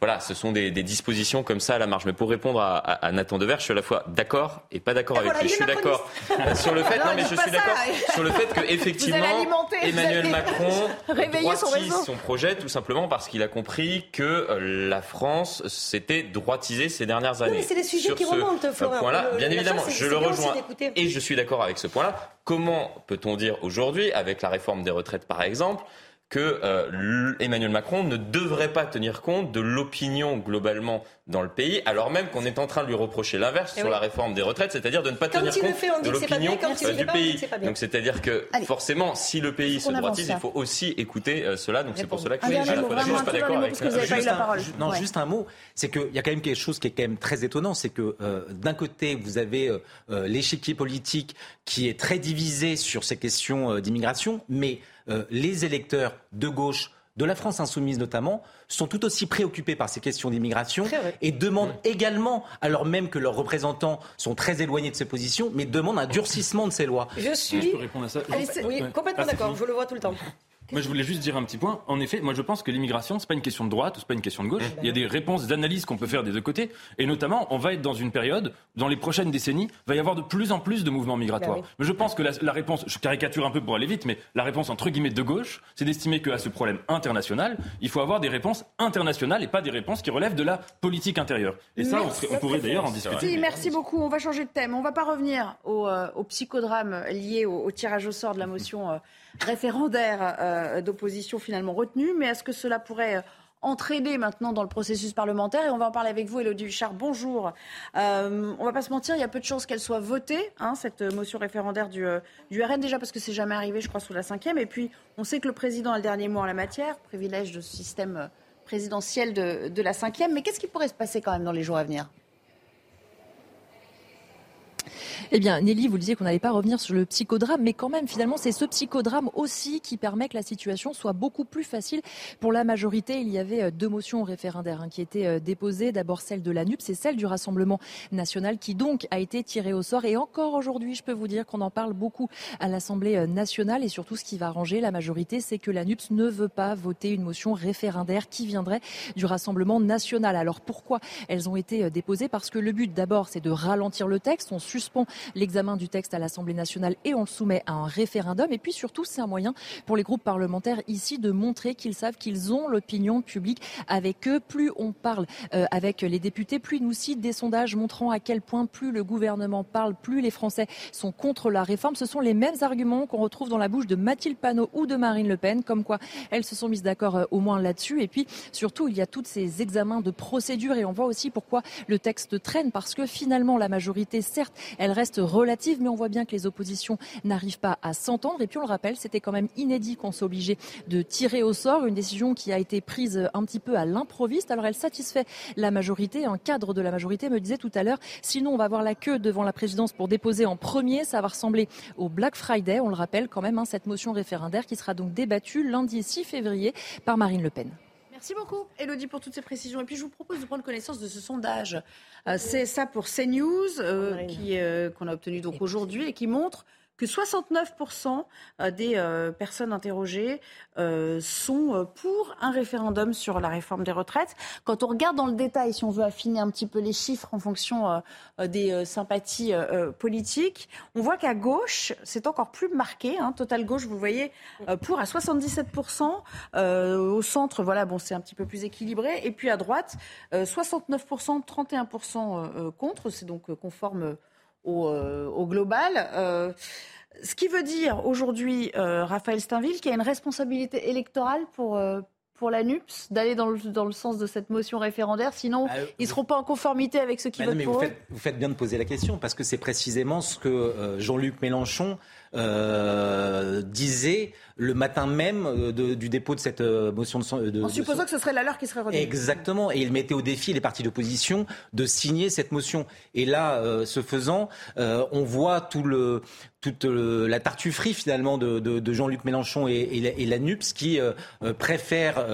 Voilà, ce sont des, dispositions comme ça à la marge. Mais pour répondre à, Nathan Dever, je suis à la fois d'accord et pas d'accord avec lui. Je suis d'accord sur le fait, non, mais je suis d'accord sur le fait que effectivement Emmanuel Macron droitise son, projet tout simplement parce qu'il a compris que euh, la France s'était droitisée ces dernières années. mais c'est des sujets qui remontent, Florent. Point-là, bien évidemment, je le rejoins et je suis d'accord avec ce point-là. Comment peut-on dire aujourd'hui, avec la réforme des retraites par exemple, que euh, Emmanuel Macron ne devrait pas tenir compte de l'opinion globalement dans le pays, alors même qu'on est en train de lui reprocher l'inverse eh sur la réforme des retraites, c'est-à-dire de ne pas tenir compte de l'opinion euh, du pays. Donc c'est-à-dire que forcément, si le pays se droitise, il faut aussi écouter euh, cela. Donc c'est pour cela que je suis pas d'accord avec ça. Non, juste un mot, c'est qu'il y a quand même quelque chose qui est quand même très étonnant, c'est que d'un côté, vous avez l'échiquier politique qui est très divisé sur ces questions d'immigration, mais euh, les électeurs de gauche de la France insoumise notamment, sont tout aussi préoccupés par ces questions d'immigration et demandent également, alors même que leurs représentants sont très éloignés de ces positions, mais demandent un durcissement de ces lois. Je suis. Je peux répondre à ça oui, complètement d'accord, je le vois tout le temps. Moi, je voulais juste dire un petit point. En effet, moi, je pense que l'immigration, c'est pas une question de droite c'est pas une question de gauche. Il y a des réponses, d'analyse qu'on peut faire des deux côtés. Et notamment, on va être dans une période, dans les prochaines décennies, va y avoir de plus en plus de mouvements migratoires. Bah mais je pense que la, réponse, je caricature un peu pour aller vite, mais la réponse entre guillemets de gauche, c'est d'estimer qu'à ce problème international, il faut avoir des réponses internationales et pas des réponses qui relèvent de la politique intérieure. Et ça, on, pourrait d'ailleurs en discuter. merci beaucoup. On va changer de thème. On va pas revenir au, euh, psychodrame lié au, tirage au sort de la motion. Euh, référendaire euh, d'opposition finalement retenu. Mais est-ce que cela pourrait euh, entraîner maintenant dans le processus parlementaire? Et on va en parler avec vous, Elodie Huchard. Bonjour. Euh, on va pas se mentir, il y a peu de chances qu'elle soit votée, hein, cette motion référendaire du, du RN, déjà parce que c'est jamais arrivé, je crois, sous la cinquième. Et puis, on sait que le président a le dernier mot en la matière, privilège de ce système présidentiel de, de la cinquième. Mais qu'est-ce qui pourrait se passer quand même dans les jours à venir? Eh bien, Nelly, vous disiez qu'on n'allait pas revenir sur le psychodrame, mais quand même, finalement, c'est ce psychodrame aussi qui permet que la situation soit beaucoup plus facile pour la majorité. Il y avait euh, deux motions référendaires hein, qui étaient euh, déposées. D'abord celle de la NUP, c'est celle du Rassemblement national qui donc a été tirée au sort. Et encore aujourd'hui, je peux vous dire qu'on en parle beaucoup à l'Assemblée euh, nationale. Et surtout, ce qui va arranger la majorité, c'est que la NUPS ne veut pas voter une motion référendaire qui viendrait du Rassemblement national. Alors pourquoi elles ont été déposées? Parce que le but, d'abord, c'est de ralentir le texte. On suspend l'examen du texte à l'Assemblée nationale et on le soumet à un référendum. Et puis surtout, c'est un moyen pour les groupes parlementaires ici de montrer qu'ils savent qu'ils ont l'opinion publique avec eux. Plus on parle euh, avec les députés, plus ils nous citent des sondages montrant à quel point plus le gouvernement parle, plus les Français sont contre la réforme. Ce sont les mêmes arguments qu'on retrouve dans la bouche de Mathilde Panot ou de Marine Le Pen, comme quoi elles se sont mises d'accord euh, au moins là-dessus. Et puis surtout, il y a tous ces examens de procédure et on voit aussi pourquoi le texte traîne, parce que finalement la majorité, certes, elle reste relative, mais on voit bien que les oppositions n'arrivent pas à s'entendre. Et puis on le rappelle, c'était quand même inédit qu'on soit obligé de tirer au sort, une décision qui a été prise un petit peu à l'improviste. Alors elle satisfait la majorité. Un cadre de la majorité me disait tout à l'heure, sinon on va avoir la queue devant la présidence pour déposer en premier. Ça va ressembler au Black Friday. On le rappelle quand même, hein, cette motion référendaire qui sera donc débattue lundi 6 février par Marine Le Pen. Merci beaucoup, Elodie, pour toutes ces précisions. Et puis, je vous propose de prendre connaissance de ce sondage. Euh, c'est ça pour CNews, euh, euh, qu'on a obtenu donc aujourd'hui et qui montre que 69% euh, des euh, personnes interrogées euh, sont pour un référendum sur la réforme des retraites. Quand on regarde dans le détail, si on veut affiner un petit peu les chiffres en fonction des sympathies politiques, on voit qu'à gauche, c'est encore plus marqué. Hein, Total gauche, vous voyez, pour à 77%. au centre, voilà, bon, c'est un petit peu plus équilibré. Et puis à droite, 69%, 31% contre. C'est donc conforme euh, au, global. Euh, ce qui veut dire aujourd'hui, euh, Raphaël Steinville, qu'il y a une responsabilité électorale pour, pour la NUPS d'aller dans le, dans le sens de cette motion référendaire. Sinon, ah, ils ne seront pas en conformité avec ce qui votent pour vous eux. Faites, vous faites bien de poser la question parce que c'est précisément ce que Jean-Luc Mélenchon euh, disait le matin même euh, du dépôt de cette euh, motion de, de En supposant que ce serait la leur qui serait retenue. Exactement. Et il mettait au défi les partis d'opposition de signer cette motion. Et là, ce faisant, on voit tout le, toute la tartufferie finalement de, Jean-Luc Mélenchon et, la, NUPS qui préfèrent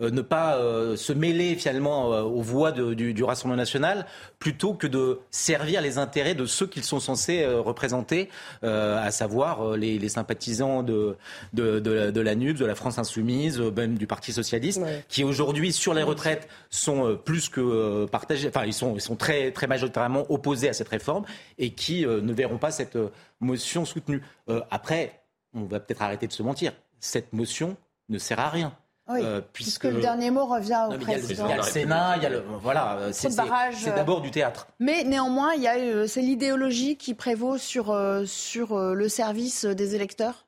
ne pas se mêler finalement aux voix du, du, Rassemblement national plutôt que de servir les intérêts de ceux qu'ils sont censés représenter, à savoir voir euh, les, sympathisants de, de, de, la, NUP, de la France Insoumise, euh, même du Parti Socialiste, qui aujourd'hui, sur les retraites, sont euh, plus que partagés, enfin, ils sont, ils sont très, très majoritairement opposés à cette réforme et qui ne verront pas cette motion soutenue. après, on va peut-être arrêter de se mentir. Cette motion ne sert à rien. Oui, puisque... le dernier mot revient au président. Il y a le Sénat, il y a le voilà, c'est d'abord du théâtre. Mais néanmoins, il y a euh, c'est l'idéologie qui prévaut sur euh, sur euh, le service des électeurs.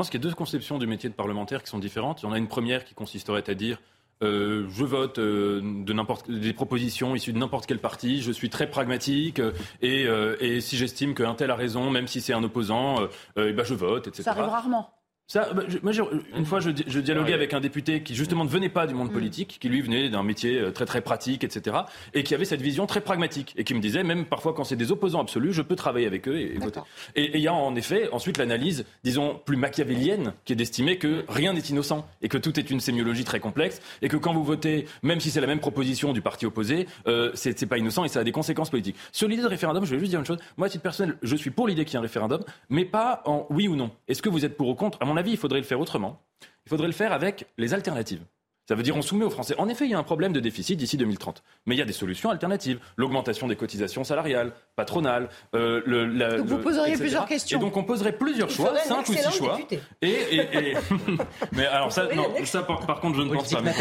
Je pense qu'il y a deux conceptions du métier de parlementaire qui sont différentes. Il y en a une première qui consisterait à dire je vote de n'importe des propositions issues de n'importe quel parti. Je suis très pragmatique et, et si j'estime qu'un tel a raison, même si c'est un opposant, eh ben je vote, etc. Ça arrive rarement. Ça, bah, moi, une fois, je, je dialoguais avec un député qui justement ne venait pas du monde mm. politique, qui lui venait d'un métier euh, très très pratique, etc., et qui avait cette vision très pragmatique, et qui me disait même parfois quand c'est des opposants absolus, je peux travailler avec eux et, voter. Et il y a en effet ensuite l'analyse, disons plus machiavélienne, qui est d'estimer que rien n'est innocent et que tout est une sémiologie très complexe, et que quand vous votez, même si c'est la même proposition du parti opposé, euh, c'est pas innocent et ça a des conséquences politiques. Sur l'idée de référendum, je vais juste dire une chose. Moi, à titre personnel, je suis pour l'idée qu'il y ait un référendum, mais pas en oui ou non. Est-ce que vous êtes pour ou contre? À mon avis, il faudrait le faire autrement. Il faudrait le faire avec les alternatives. Ça veut dire on soumet aux Français. En effet, il y a un problème de déficit d'ici 2030. Mais il y a des solutions alternatives. L'augmentation des cotisations salariales, patronales. Euh, le, la, donc vous poseriez plusieurs questions. Et donc on poserait plusieurs choix, cinq ou six choix. Et, et, mais alors ça, non, ça par, contre je ne pense pas. Mais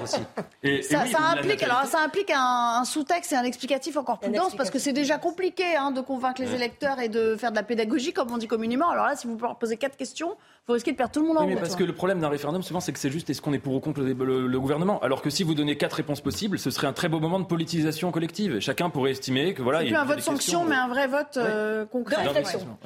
aussi. Et, ça, ça implique, alors, ça implique un, sous-texte et un explicatif encore plus dense parce que c'est déjà compliqué hein, de convaincre les électeurs et de faire de la pédagogie comme on dit communément. Alors là, si vous leur posez quatre questions, vous risquez de perdre tout le monde en oui, mais Parce que le problème d'un référendum, souvent, c'est que c'est juste est-ce qu'on est pour ou contre le, gouvernement? Alors que si vous donnez quatre réponses possibles, ce serait un très beau moment de politisation collective. Chacun pourrait estimer que voilà. C'est plus un vote sanction, mais un vrai vote euh, concret.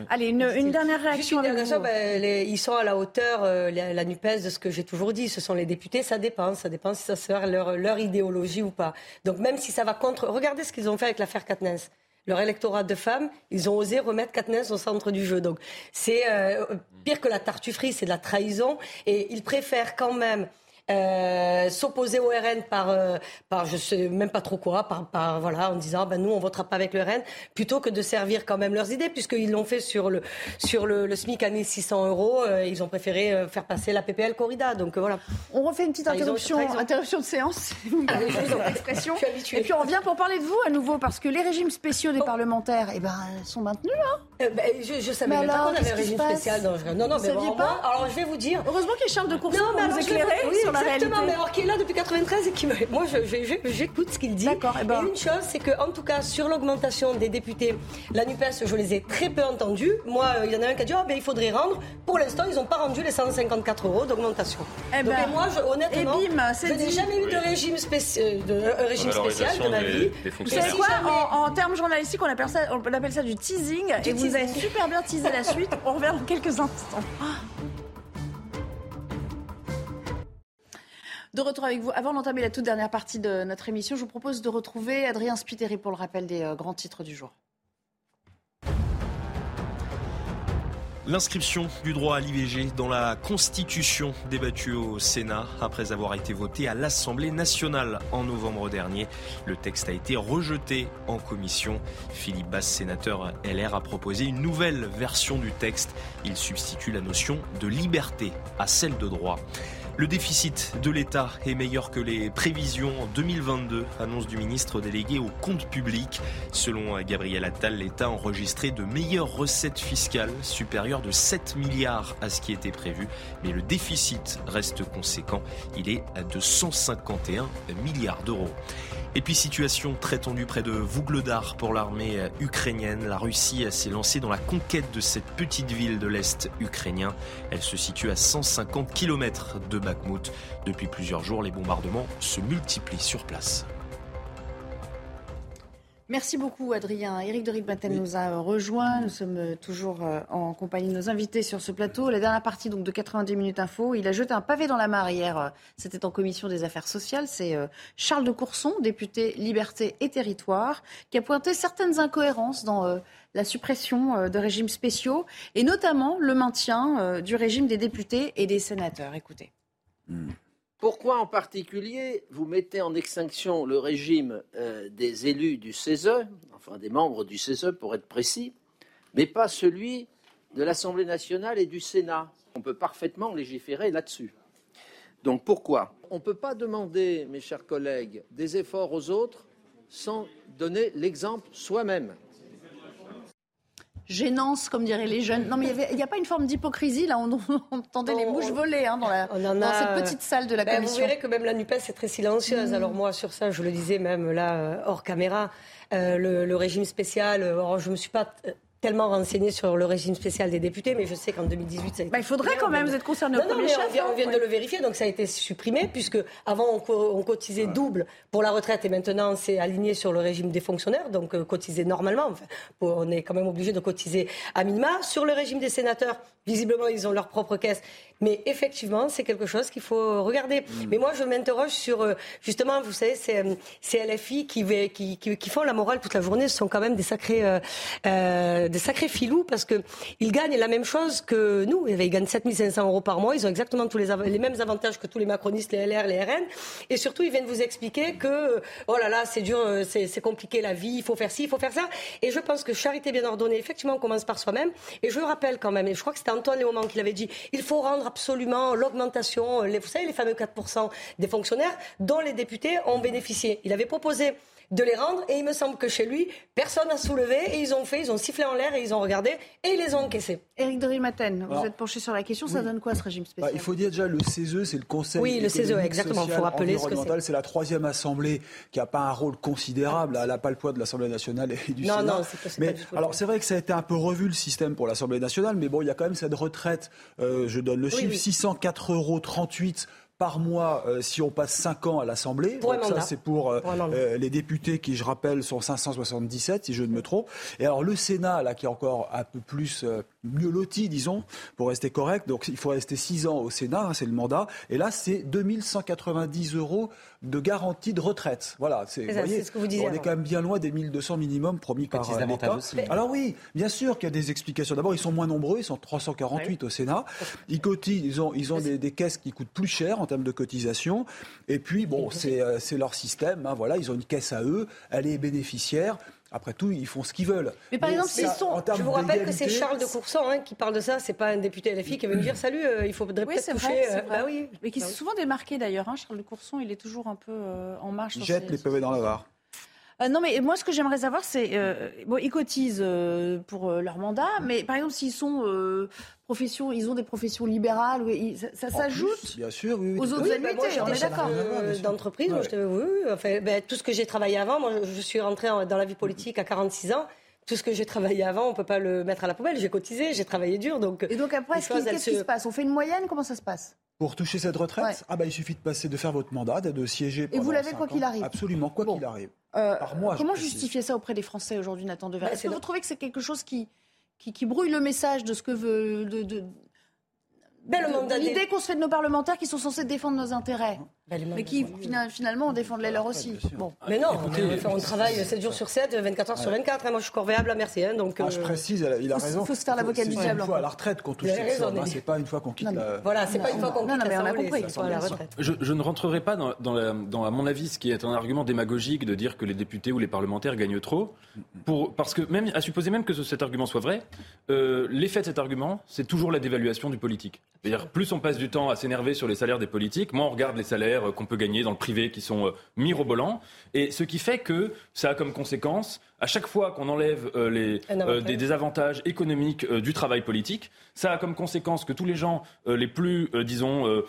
Allez, une, dernière réaction. Ben, ils sont à la hauteur, euh, la, NUPES, de ce que j'ai toujours dit. Ce sont les députés, ça dépend. Ça dépend si ça sert leur, leur idéologie ou pas. Donc même si ça va contre. Regardez ce qu'ils ont fait avec l'affaire Katnens leur électorat de femmes, ils ont osé remettre Katniss au centre du jeu. Donc c'est euh, pire que la tartufferie, c'est de la trahison. Et ils préfèrent quand même euh, s'opposer au RN par, euh, par je sais même pas trop quoi, par, par voilà, en disant ben nous on votera pas avec le RN, plutôt que de servir quand même leurs idées, puisqu'ils l'ont fait sur le sur le, le SMIC à 1600 euros, euh, ils ont préféré faire passer la PPL corrida. Donc voilà. On refait une petite interruption, interruption de séance, vous l'expression. Et puis on revient pour parler de vous à nouveau, parce que les régimes spéciaux des oh. parlementaires, eh ben sont maintenus. Hein ben, je, je savais même pas qu'on avait un régime spécial. Non, non, mais bon, pas? Alors je vais vous dire. Heureusement qu'il y a Charles de Courson vous éclairer sur Exactement, mais alors qu'il est là depuis 93 et qui me... Moi, j'écoute ce qu'il dit. D'accord. Et, ben... une chose, c'est qu'en tout cas, sur l'augmentation des députés, la NUPES, je les ai très peu entendus. Moi, euh, il y en a un qui a dit, oh, ben, il faudrait rendre. Pour l'instant, ils n'ont pas rendu les 154 euros d'augmentation. Eh Donc, ben, moi, je, honnêtement, je n'ai jamais eu de régime, spécial de, euh, régime spécial de ma vie. vous savez quoi en, termes journalistiques, on appelle, ça, on appelle ça du teasing. et vous avez super bien teasé la suite. On revient dans quelques instants. De retour avec vous. Avant d'entamer la toute dernière partie de notre émission, je vous propose de retrouver Adrien Spiteri pour le rappel des euh, grands titres du jour. L'inscription du droit à l'IVG dans la Constitution débattue au Sénat après avoir été votée à l'Assemblée nationale en novembre dernier. Le texte a été rejeté en commission. Philippe Basse, sénateur LR, a proposé une nouvelle version du texte. Il substitue la notion de liberté à celle de droit. Le déficit de l'État est meilleur que les prévisions en 2022, annonce du ministre délégué au compte public. Selon Gabriel Attal, l'État a enregistré de meilleures recettes fiscales, supérieures de 7 milliards à ce qui était prévu. Mais le déficit reste conséquent. Il est de 151 milliards d'euros. Et puis situation très tendue près de Vougledar pour l'armée ukrainienne. La Russie s'est lancée dans la conquête de cette petite ville de l'Est ukrainien. Elle se situe à 150 km de Bakhmut. Depuis plusieurs jours, les bombardements se multiplient sur place. Merci beaucoup, Adrien. Éric de Ritmaten nous a rejoint. Nous sommes euh, toujours euh, en compagnie de nos invités sur ce plateau. La dernière partie donc, de 90 minutes info. Il a jeté un pavé dans la mare hier. Euh, c'était en commission des affaires sociales. C'est Charles de Courson, député Liberté et Territoire, qui a pointé certaines incohérences dans la suppression de régimes spéciaux et notamment le maintien du régime des députés et des sénateurs. Écoutez. Hmm. Pourquoi en particulier vous mettez en extinction le régime euh, des élus du CESE, enfin des membres du CESE pour être précis, mais pas celui de l'Assemblée nationale et du Sénat? On peut parfaitement légiférer là-dessus. Donc pourquoi? On ne peut pas demander, mes chers collègues, des efforts aux autres sans donner l'exemple soi-même gênance, comme diraient les jeunes. Non, mais il n'y a pas une forme d'hypocrisie, là, on, entendait les mouches voler hein, dans, cette petite salle de la ben, commission. Vous verrez que même la NUPES est très silencieuse. Mm. Alors moi, sur ça, je le disais même là, euh, hors caméra, euh, le, régime spécial, euh, je ne me suis pas tellement renseigné sur le régime spécial des députés, mais je sais qu'en 2018, ça a été bah, Il faudrait quand même, vous êtes concerné au premier chef. On vient, on vient de le vérifier, donc ça a été supprimé, puisque avant on, cotisait double pour la retraite et maintenant c'est aligné sur le régime des fonctionnaires, donc euh, cotiser normalement. Enfin, on est quand même obligé de cotiser à minima. Sur le régime des sénateurs, visiblement ils ont leur propre caisse. Mais effectivement, c'est quelque chose qu'il faut regarder. Mm. Mais moi, je m'interroge sur, euh, justement, vous savez, ces, ces LFI qui, qui, qui, qui, font la morale toute la journée, ce sont quand même des sacrés, euh, euh des sacrés filous parce qu'ils gagnent la même chose que nous. Ils gagnent 7500 euros par mois. Ils ont exactement tous les, les mêmes avantages que tous les macronistes, les LR, les RN. Et surtout, ils viennent vous expliquer que, oh là là, c'est dur, euh, c'est compliqué la vie, il faut faire ci, il faut faire ça. Et je pense que charité bien ordonnée, effectivement, on commence par soi-même. Et je rappelle quand même, et je crois que c'était Antoine Léaumont qui l'avait dit, il faut rendre absolument l'augmentation, vous savez, les fameux 4% des fonctionnaires dont les députés ont bénéficié. Il avait proposé de les rendre. Et il me semble que chez lui, personne n'a soulevé et ils ont fait, ils ont sifflé en l'air et ils ont regardé et ils les ont encaissés. Éric de Rimaten, vous êtes penché sur la question, ça donne quoi ce régime spécial bah, Il faut dire déjà le CESE, c'est le Conseil oui, le CESE, exactement. Il faut rappeler ce que c'est. C'est la troisième assemblée qui n'a pas un rôle considérable. Elle n'a pas le poids de l'Assemblée nationale et du non, Sénat. Non, c'est mais pas alors c'est vrai que ça a été un peu revu le système pour l'Assemblée nationale, mais bon, il y a quand même cette retraite. Euh, je donne le chiffre 604,38 euros par mois euh, si on passe 5 ans à l'Assemblée. Donc ça, c'est pour, euh, euh, les députés qui, je rappelle, sont 577, si je ne me trompe. Et alors le Sénat, là, qui est encore un peu plus mieux loti, disons, pour rester correct. Donc il faut rester 6 ans au Sénat, hein, c'est le mandat. Et là, c'est 2190 euros de garantie de retraite. Voilà, c'est ce que vous disiez. On est quand même bien loin des 1200 minimum promis par l'État. Alors oui, bien sûr qu'il y a des explications. D'abord, ils sont moins nombreux, ils sont 348 au Sénat. Ils cotisent, ils ont, ils ont des, des, caisses qui coûtent plus cher en termes de cotisation. Et puis, bon, euh, c'est leur système. Hein, voilà, ils ont une caisse à eux, elle est bénéficiaire. Après tout, ils font ce qu'ils veulent. Mais par exemple, s'ils sont. Je vous rappelle que c'est Charles de Courson hein, qui parle de ça. C'est pas un député LFI qui va nous dire Salut, euh, il faudrait peut-être toucher. Vrai, euh, bah oui. Mais qui bah s'est souvent démarqué d'ailleurs. Hein, Charles de Courson, il est toujours un peu en marche. Il jette les pavés dans la VAR. non, mais moi, ce que j'aimerais savoir, c'est. bon, ils cotisent pour leur mandat, mais par exemple, s'ils sont professions, ils ont des professions libérales, ça, s'ajoute bien sûr, aux autres bah, on est d'accord. D'entreprise, enfin, ben, tout ce que j'ai travaillé avant, moi je suis rentrée dans la vie politique à 46 ans. Tout ce que j'ai travaillé avant, on ne peut pas le mettre à la poubelle. J'ai cotisé, j'ai travaillé dur. Donc, Et donc après, qu'est-ce qui se passe? On fait une moyenne? Comment ça se passe? Pour toucher cette retraite, ah bah, il suffit de passer, de faire votre mandat, de siéger. Et vous l'avez quoi qu'il arrive? Absolument, quoi qu'il arrive. Euh, Par mois, comment justifier ça auprès des Français aujourd'hui, Nathan Devers bah, Est-ce que vous trouvez que c'est quelque chose qui, qui, brouille le message de ce que veut. De, de, L'idée qu'on se fait de nos parlementaires qui sont censés défendre nos intérêts? Mais qui finalement on défend les leurs aussi. Bon. Mais non, on, travaille 7 jours sur 7, 24 heures sur 24. Hein. Moi je suis corvéable à merci. Hein, donc, ah, je euh, précise, il a raison. Il faut se faire l'avocat du diable. C'est une fois à la retraite qu'on touche cette somme. Hein. C'est pas une fois qu'on quitte la. Voilà, c'est pas une fois qu'on quitte la retraite. Je ne rentrerai pas dans, à mon avis, ce qui est un argument démagogique de dire que les députés ou les parlementaires gagnent trop. Pour, parce que même, à supposer même que cet argument soit vrai, euh, l'effet de cet argument, c'est toujours la dévaluation du politique. C'est-à-dire, plus on passe du temps à s'énerver sur les salaires des politiques, moins on regarde les salaires euh, qu'on peut gagner dans le privé qui sont euh, mirobolants. Et ce qui fait que ça a comme conséquence à chaque fois qu'on enlève euh, les, euh, des désavantages économiques euh, du travail politique, ça a comme conséquence que tous les gens les plus, disons,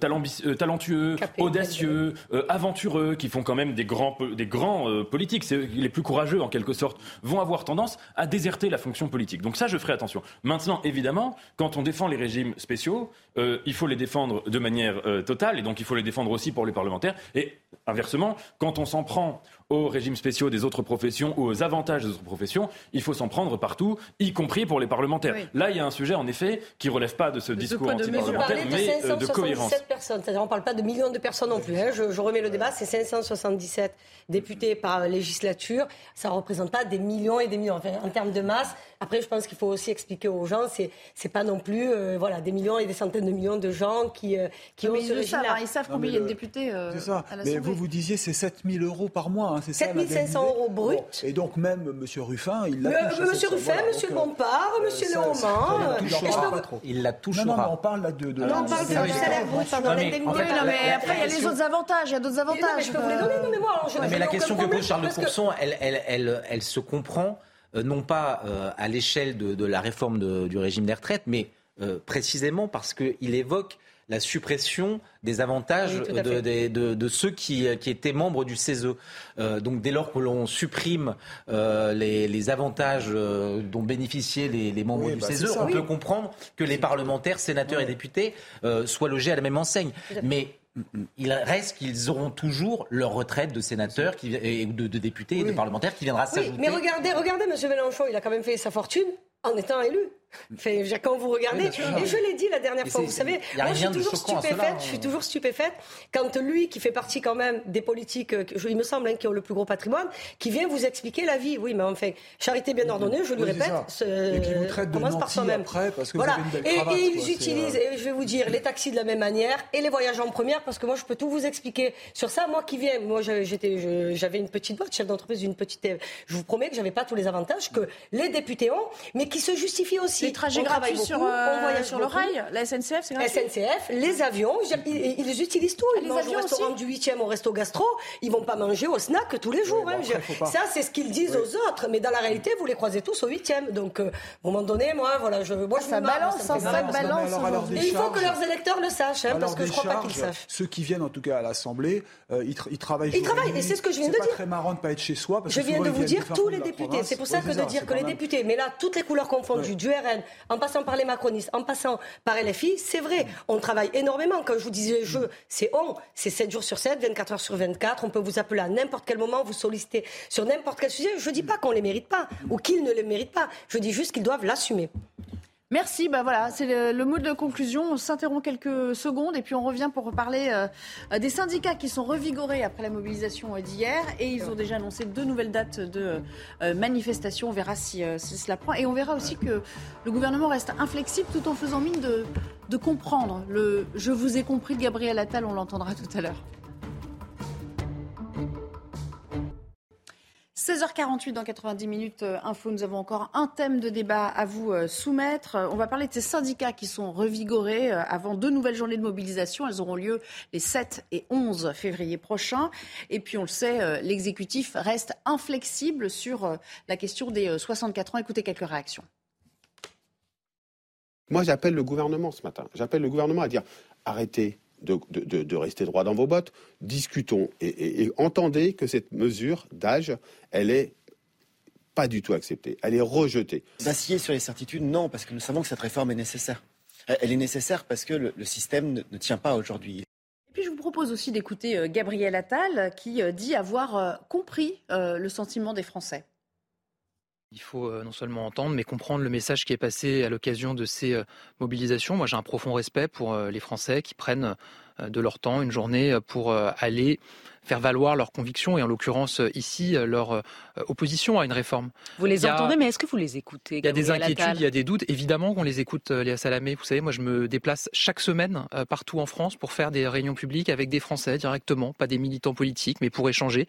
talentueux, audacieux, aventureux, qui font quand même des grands, des grands politiques, les plus courageux en quelque sorte, vont avoir tendance à déserter la fonction politique. Donc ça, je ferai attention. Maintenant, évidemment, quand on défend les régimes spéciaux, il faut les défendre de manière totale, et donc il faut les défendre aussi pour les parlementaires. Et inversement, quand on s'en prend aux régimes spéciaux des autres professions ou aux avantages des autres professions, il faut s'en prendre partout, y compris pour les parlementaires. Là, il y a un sujet, en effet, qui ne relève pas de ce discours anti-parlementaire, mais, de, de cohérence. personnes, c'est-à-dire on ne parle pas de millions de personnes non plus. Hein. Je, remets le débat, c'est 577 députés par législature. Ça ne représente pas des millions et des millions. en termes de masse, après, je pense qu'il faut aussi expliquer aux gens, c'est c'est pas non plus euh, voilà des millions et des centaines de millions de gens qui euh, qui ont ce régime-là. Ils savent combien il y a de députés. Euh, c'est ça. mais vous vous disiez c'est 7 000 euros par mois, hein, c'est ça 7 500 euros brut. et donc même M. Ruffin, il l'a. Monsieur Ruffin, Monsieur Bompard, Monsieur Léaumont. Il la touchera. Non, non, on parle là de. de non, on parle du salaire brut, pardon, l'indemnité. mais après il y a les autres avantages, il y a d'autres avantages. Je peux vous les donner, non mais moi. Mais la question que pose Charles de Courson, elle se comprend euh, non pas euh, à l'échelle de, la réforme du régime des retraites, mais euh, précisément parce qu'il évoque la suppression des avantages de, ceux qui, étaient membres du CESE. donc dès lors que l'on supprime les, avantages dont bénéficiaient les, membres du bah, CESE, on peut comprendre que les parlementaires, sénateurs et députés soient logés à la même enseigne. Mais il reste qu'ils auront toujours leur retraite de sénateurs qui, et de, de députés et de parlementaires qui viendra s'ajouter. Mais regardez, regardez, M. Mélenchon, il a quand même fait sa fortune en étant élu. Quand vous regardez, et je l'ai dit la dernière fois, vous savez, moi je suis toujours stupéfaite, je suis toujours stupéfaite quand lui, qui fait partie quand même des politiques, euh, il me semble, hein, qui ont le plus gros patrimoine, qui vient vous expliquer la vie. Oui, mais enfin, charité bien ordonnée, je lui répète, ce, commence par soi-même. Voilà. et, ils utilisent, et je vais vous dire, les taxis de la même manière et les voyages en première, parce que moi je peux tout vous expliquer sur ça. Moi qui viens, moi j'étais, j'avais une petite boîte, chef d'entreprise d'une petite, je vous promets que j'avais pas tous les avantages que les députés ont, mais qui se justifient aussi Les trajets gratuits sur, euh, sur le rail, la SNCF, c'est gratuit. SNCF, les avions, ils, ils utilisent tout. Ils les mangent au restaurant du 8e au resto gastro, ils vont pas manger au snack tous les jours. Hein. ça, c'est ce qu'ils disent aux autres, mais dans la réalité, vous les croisez tous au 8e. Donc, euh, à un moment donné, moi, voilà, je, moi, ça balance, ça, balance. Et il faut que leurs électeurs le sachent, hein, parce que je crois pas qu'ils sachent. Ceux qui viennent, en tout cas, à l'Assemblée, euh, ils, travaillent. Ils travaillent, et c'est ce que je viens de dire. C'est très marrant de pas être chez soi. Je viens de vous dire tous les députés. C'est pour ça que de dire que les députés, mais là, toutes les couleurs confondues, du En passant par les macronistes, en passant par LFI, c'est vrai. On travaille énormément. Quand je vous disais je, c'est on. C'est 7 jours sur 7, 24 heures sur 24. On peut vous appeler à n'importe quel moment, vous solliciter sur n'importe quel sujet. Je ne dis pas qu'on ne les mérite pas ou qu'ils ne les méritent pas. Je dis juste qu'ils doivent l'assumer. Merci. Bah voilà, c'est le, mot de conclusion. On s'interrompt quelques secondes et puis on revient pour reparler euh, des syndicats qui sont revigorés après la mobilisation d'hier et ils ont déjà annoncé deux nouvelles dates de euh, manifestation. On verra si, euh, cela prend et on verra aussi que le gouvernement reste inflexible tout en faisant mine de, de comprendre. Le "je vous ai compris" de Gabriel Attal, on l'entendra tout à l'heure. 16h48 dans 90 minutes euh, info, nous avons encore un thème de débat à vous euh, soumettre. On va parler de ces syndicats qui sont revigorés euh, avant deux nouvelles journées de mobilisation. Elles auront lieu les 7 et 11 février prochains. Et puis on le sait, l'exécutif reste inflexible sur la question des 64 ans. Écoutez quelques réactions. Moi, j'appelle le gouvernement ce matin. J'appelle le gouvernement à dire arrêtez de, rester droit dans vos bottes. Discutons et, entendez que cette mesure d'âge, elle est pas du tout acceptée. Elle est rejetée. Vaciller sur les certitudes, non, parce que nous savons que cette réforme est nécessaire. Elle est nécessaire parce que le, système ne, tient pas aujourd'hui. Et puis je vous propose aussi d'écouter euh, Gabriel Attal qui euh, dit avoir euh, compris le sentiment des Français. Il faut non seulement entendre, mais comprendre le message qui est passé à l'occasion de ces mobilisations. Moi, j'ai un profond respect pour les Français qui prennent de leur temps, une journée, pour aller faire valoir leurs convictions et en l'occurrence euh, ici euh, leur euh, opposition à une réforme. Vous les entendez, mais est-ce que vous les écoutez Il y a des inquiétudes, il y a des doutes. Évidemment qu'on les écoute, Léa Salamé. Vous savez, moi je me déplace chaque semaine partout en France pour faire des réunions publiques avec des Français directement, pas des militants politiques, mais pour échanger.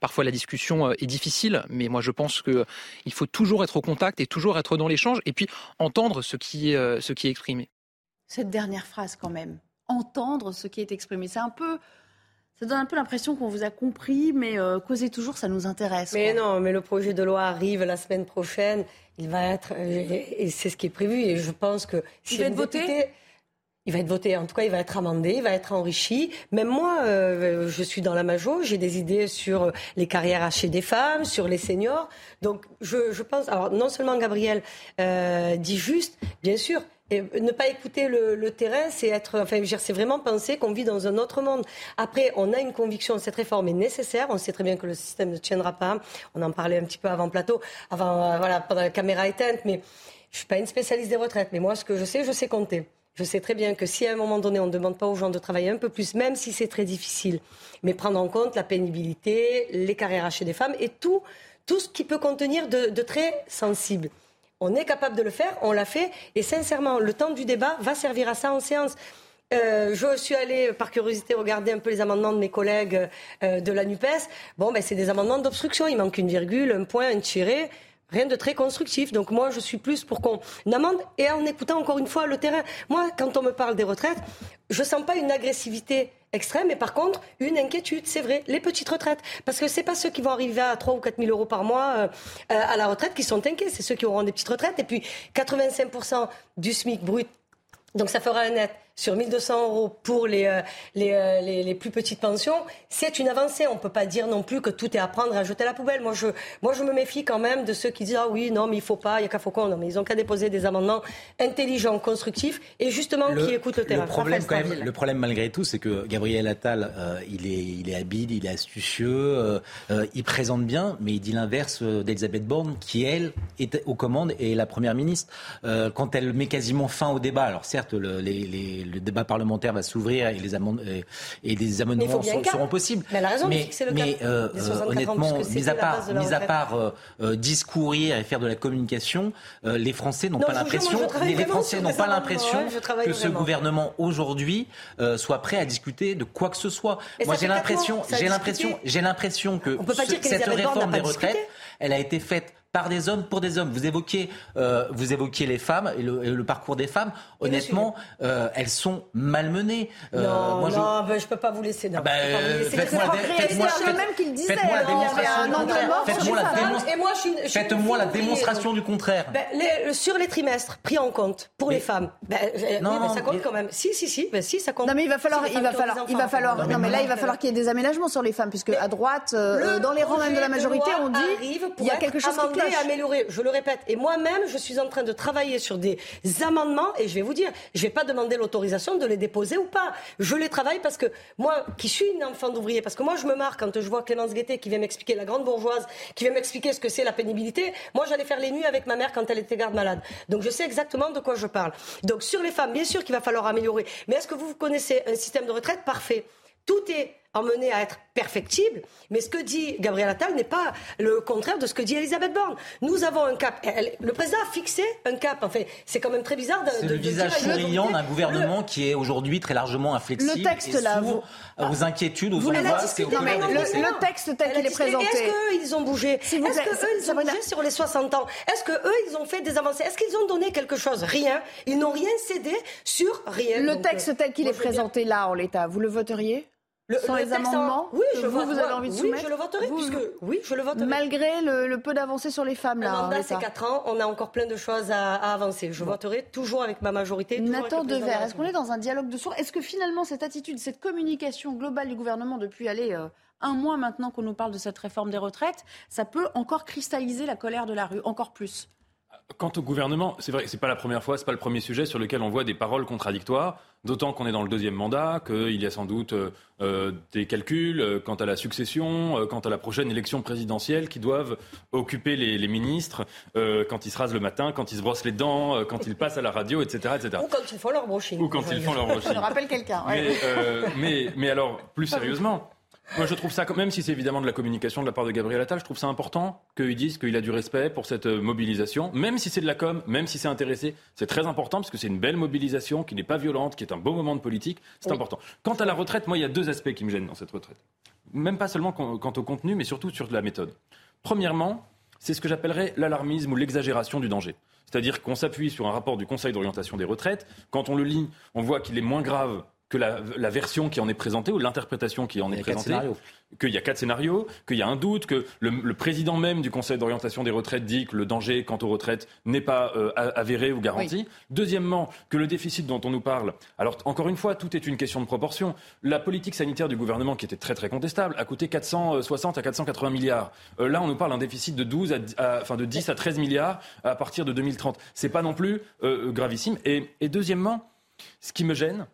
Parfois la discussion est difficile, mais moi je pense qu'il faut toujours être au contact et toujours être dans l'échange et puis entendre ce qui est, ce qui est exprimé. Cette dernière phrase quand même, entendre ce qui est exprimé, c'est un peu ça donne un peu l'impression qu'on vous a compris, mais euh, causer toujours, ça nous intéresse. Mais non, mais le projet de loi arrive la semaine prochaine. Il va être, euh, et c'est ce qui est prévu. Et je pense que si il va être voté. Il va être voté, en tout cas, il va être amendé, il va être enrichi. Même moi, euh, je suis dans la major, j'ai des idées sur les carrières hachées des femmes, sur les seniors. Donc, je, je pense, alors non seulement Gabriel dit juste, bien sûr, ne pas écouter le, terrain, c'est être, enfin, c'est vraiment penser qu'on vit dans un autre monde. Après, on a une conviction, cette réforme est nécessaire. On sait très bien que le système ne tiendra pas. On en parlait un petit peu avant plateau, avant, euh, voilà, pendant la caméra éteinte. Mais je suis pas une spécialiste des retraites. Mais moi, ce que je sais, je sais compter. Je sais très bien que si à un moment donné, on ne demande pas aux gens de travailler un peu plus, même si c'est très difficile, mais prendre en compte la pénibilité, les carrières chez des femmes et tout, tout ce qui peut contenir de, de très sensible. On est capable de le faire, on l'a fait. Et sincèrement, le temps du débat va servir à ça en séance. Euh, je suis allée, par curiosité, regarder un peu les amendements de mes collègues euh, de la NUPES. Bon, ben, c'est des amendements d'obstruction. Il manque une virgule, un point, un tiré. Rien de très constructif. Donc moi, je suis plus pour qu'on amende et en écoutant encore une fois le terrain. Moi, quand on me parle des retraites, je sens pas une agressivité extrême, mais par contre, une inquiétude, c'est vrai, les petites retraites. Parce que c'est pas ceux qui vont arriver à 3 ou 4 000 euros par mois euh, euh, à la retraite qui sont inquiets, c'est ceux qui auront des petites retraites. Et puis, 85% du SMIC brut, donc ça fera un net sur 1200 euros pour les, euh, euh, les, les, plus petites pensions, c'est une avancée. On ne peut pas dire non plus que tout est à prendre et à jeter à la poubelle. Moi je, moi, je me méfie quand même de ceux qui disent Ah oui, non, mais il ne faut pas, il n'y a qu'à Faucon. Non, mais ils ont qu'à déposer des amendements intelligents, constructifs et justement qui écoutent le terrain. Le problème, quand même, le problème malgré tout, c'est que Gabriel Attal, euh, il, est, il est habile, il est astucieux, il présente bien, mais il dit l'inverse d'Elisabeth Borne, qui elle est aux commandes et est la première ministre. quand elle met quasiment fin au débat, alors certes, les le débat parlementaire va s'ouvrir et les, et les amendements seront possibles. Mais, elle a raison mais, mais euh, honnêtement, mis à part, mis à part euh, euh, discourir et faire de la communication, les Français n'ont pas l'impression, les, Français n'ont pas l'impression que ce gouvernement aujourd'hui soit prêt à discuter de quoi que ce soit. Moi, j'ai l'impression, j'ai l'impression, j'ai l'impression que cette réforme des retraites, elle a été faite par des hommes pour des hommes. Vous évoquez, euh, vous évoquez les femmes et le, parcours des femmes. Honnêtement, euh, elles sont malmenées. Euh, non, moi, non, je... ne peux pas vous laisser. Non, ah bah, faites-moi la, démonstration du contraire. Faites-moi la, démonstration. Faites-moi la démonstration du contraire. Ben, sur les trimestres pris en compte pour les femmes. Ben, non, mais ça compte quand même. Si, si, si, ben, si, ça compte. Non, mais il va falloir, il va falloir, il va falloir. Non, mais là, il va falloir qu'il y ait des aménagements sur les femmes, puisque à droite, dans les rangs même de la majorité, on dit il y a quelque chose qui améliorer. Je le répète. Et moi-même, je suis en train de travailler sur des amendements et je vais vous dire, je ne vais pas demander l'autorisation de les déposer ou pas. Je les travaille parce que moi, qui suis une enfant d'ouvrier, parce que moi, je me marre quand je vois Clémence Guettet qui vient m'expliquer, la grande bourgeoise, qui vient m'expliquer ce que c'est la pénibilité. Moi, j'allais faire les nuits avec ma mère quand elle était garde malade. Donc, je sais exactement de quoi je parle. Donc, sur les femmes, bien sûr qu'il va falloir améliorer. Mais est-ce que vous connaissez un système de retraite? Parfait Tout est emmené à être perfectible, mais ce que dit Gabriel Attal n'est pas le contraire de ce que dit Elisabeth Borne. Nous avons un cap. le président a fixé un cap. En fait, c'est quand même très bizarre de. C'est le visage souriant d'un gouvernement qui est aujourd'hui très largement inflexible. Le texte et là, vous, aux inquiétudes, aux vous angoisses. Le, le, texte tel qu'il est présenté. Est-ce qu'eux, ils ont bougé Est-ce qu'eux, ils ont bougé sur les 60 ans Est-ce qu'eux, ils ont fait des avancées Est-ce qu'ils ont donné quelque chose Rien. Ils n'ont rien cédé sur rien. Le texte tel qu'il est présenté là en l'état, vous le voteriez? Sans les amendements Oui, je vous, vous avez envie de soumettre Oui, je le voterai, puisque... Oui, je le voterai. Malgré le, peu d'avancées sur les femmes, là. Le mandat, c'est 4 ans. On a encore plein de choses à, avancer. Je voterai toujours avec ma majorité. Nathan Devers, est-ce qu'on est dans un dialogue de sourds? Est-ce que finalement, cette attitude, cette communication globale du gouvernement depuis, aller euh, un mois maintenant qu'on nous parle de cette réforme des retraites, ça peut encore cristalliser la colère de la rue, encore plus? Quant au gouvernement, c'est vrai, c'est pas la première fois, c'est pas le premier sujet sur lequel on voit des paroles contradictoires. D'autant qu'on est dans le deuxième mandat, qu'il y a sans doute euh, euh, des calculs euh, quant à la succession, quant à la prochaine élection présidentielle qui doivent occuper les, ministres quand ils se rasent le matin, quand ils se brossent les dents, quand ils passent à la radio, etc., etc. Ou quand ils font leur brushing. Ou quand ils font leur brushing. Rappelle quelqu'un. mais, mais alors, plus sérieusement, moi, je trouve ça, même si c'est évidemment de la communication de la part de Gabriel Attal, je trouve ça important qu'il dise qu'il a du respect pour cette euh, mobilisation, même si c'est de la com, même si c'est intéressé. C'est très important parce que c'est une belle mobilisation qui n'est pas violente, qui est un beau moment de politique. C'est important. Quant à la retraite, moi, il y a deux aspects qui me gênent dans cette retraite. Même pas seulement quant au contenu, mais surtout sur la méthode. Premièrement, c'est ce que j'appellerais l'alarmisme ou l'exagération du danger. C'est-à-dire qu'on s'appuie sur un rapport du Conseil d'orientation des retraites. Quand on le lit, on voit qu'il est moins grave que la, version qui en est présentée ou l'interprétation qui en est présentée, qu'il y a quatre scénarios, qu'il y a un doute, que le, président même du Conseil d'orientation des retraites dit que le danger quant aux retraites n'est pas euh, avéré ou garanti. Deuxièmement, que le déficit dont on nous parle, alors encore une fois, tout est une question de proportion. La politique sanitaire du gouvernement, qui était très très contestable, a coûté 460 à 480 milliards. Euh, là, on nous parle d'un déficit de 12 à, enfin de 10 à 13 milliards à partir de 2030. C'est pas non plus euh, gravissime. et deuxièmement, ce qui me gêne,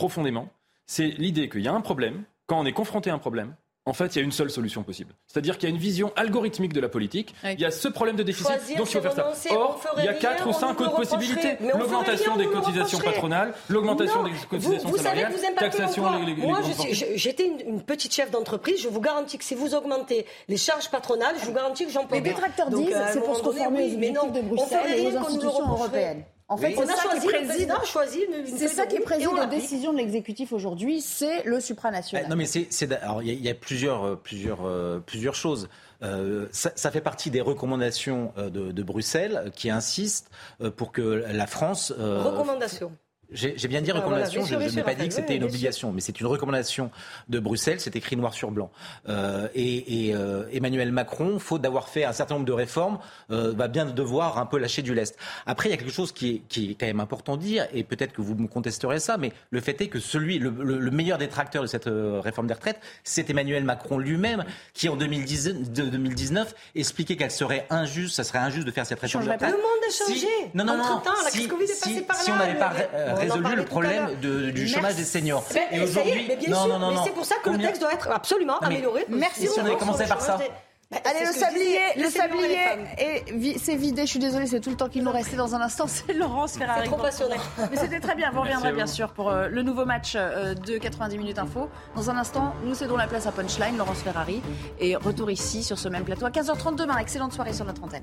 profondément, c'est l'idée qu'il y a un problème, quand on est confronté à un problème, en fait, il y a une seule solution possible. C'est-à-dire qu'il y a une vision algorithmique de la politique. Il y a ce problème de déficit, donc il faut faire ça. Or, il y a quatre ou cinq autres possibilités. L'augmentation des cotisations patronales, l'augmentation des cotisations vous, salariales, savez, vous taxation les, les, Moi, j'étais une, une, petite chef d'entreprise. Je vous garantis que si vous augmentez les charges patronales, je vous garantis que j'emploie. Les détracteurs disent c'est pour se conformer aux objectifs de Bruxelles et aux institutions européennes. En fait, c'est ça, qui préside, c'est ça qui préside aux décisions de l'exécutif aujourd'hui, c'est le supranational. Non, mais c'est, alors il y, a plusieurs, euh, plusieurs, euh, plusieurs choses. Euh, ça, ça, fait partie des recommandations de, de Bruxelles qui insistent pour que la France. recommandations. J'ai bien dit recommandation, je, n'ai pas dit que c'était une obligation, mais c'est une recommandation de Bruxelles, c'est écrit noir sur blanc. Euh, et, et euh, Emmanuel Macron, faute d'avoir fait un certain nombre de réformes, euh, va bien devoir un peu lâcher du lest. Après, il y a quelque chose qui est, qui est quand même important de dire, et peut-être que vous me contesterez ça, mais le fait est que celui, le, le, meilleur détracteur de cette euh, réforme des retraites, c'est Emmanuel Macron lui-même, qui en 2010, de 2019 expliquait qu'elle serait injuste, ça serait injuste de faire cette réforme des retraites. Le monde a changé. Si, non, non, non. Si, si, si, on n'avait pas résolu le problème du chômage des seniors. Et aujourd'hui, non, non, non, mais c'est pour ça que le texte doit être absolument amélioré. Merci. Si on avait commencé par ça. Allez, le sablier, le sablier, c'est vidé. Je suis désolée, c'est tout le temps qu'il nous restait dans un instant. C'est Laurence Ferrari. C'est trop passionnant. Mais c'était très bien. Vous reviendrez bien sûr pour euh, le nouveau match euh, de 90 minutes info. Dans un instant, nous cédons la place à Punchline, Laurence Ferrari, et retour ici sur ce même plateau à 15h30 demain. Excellente soirée sur notre antenne.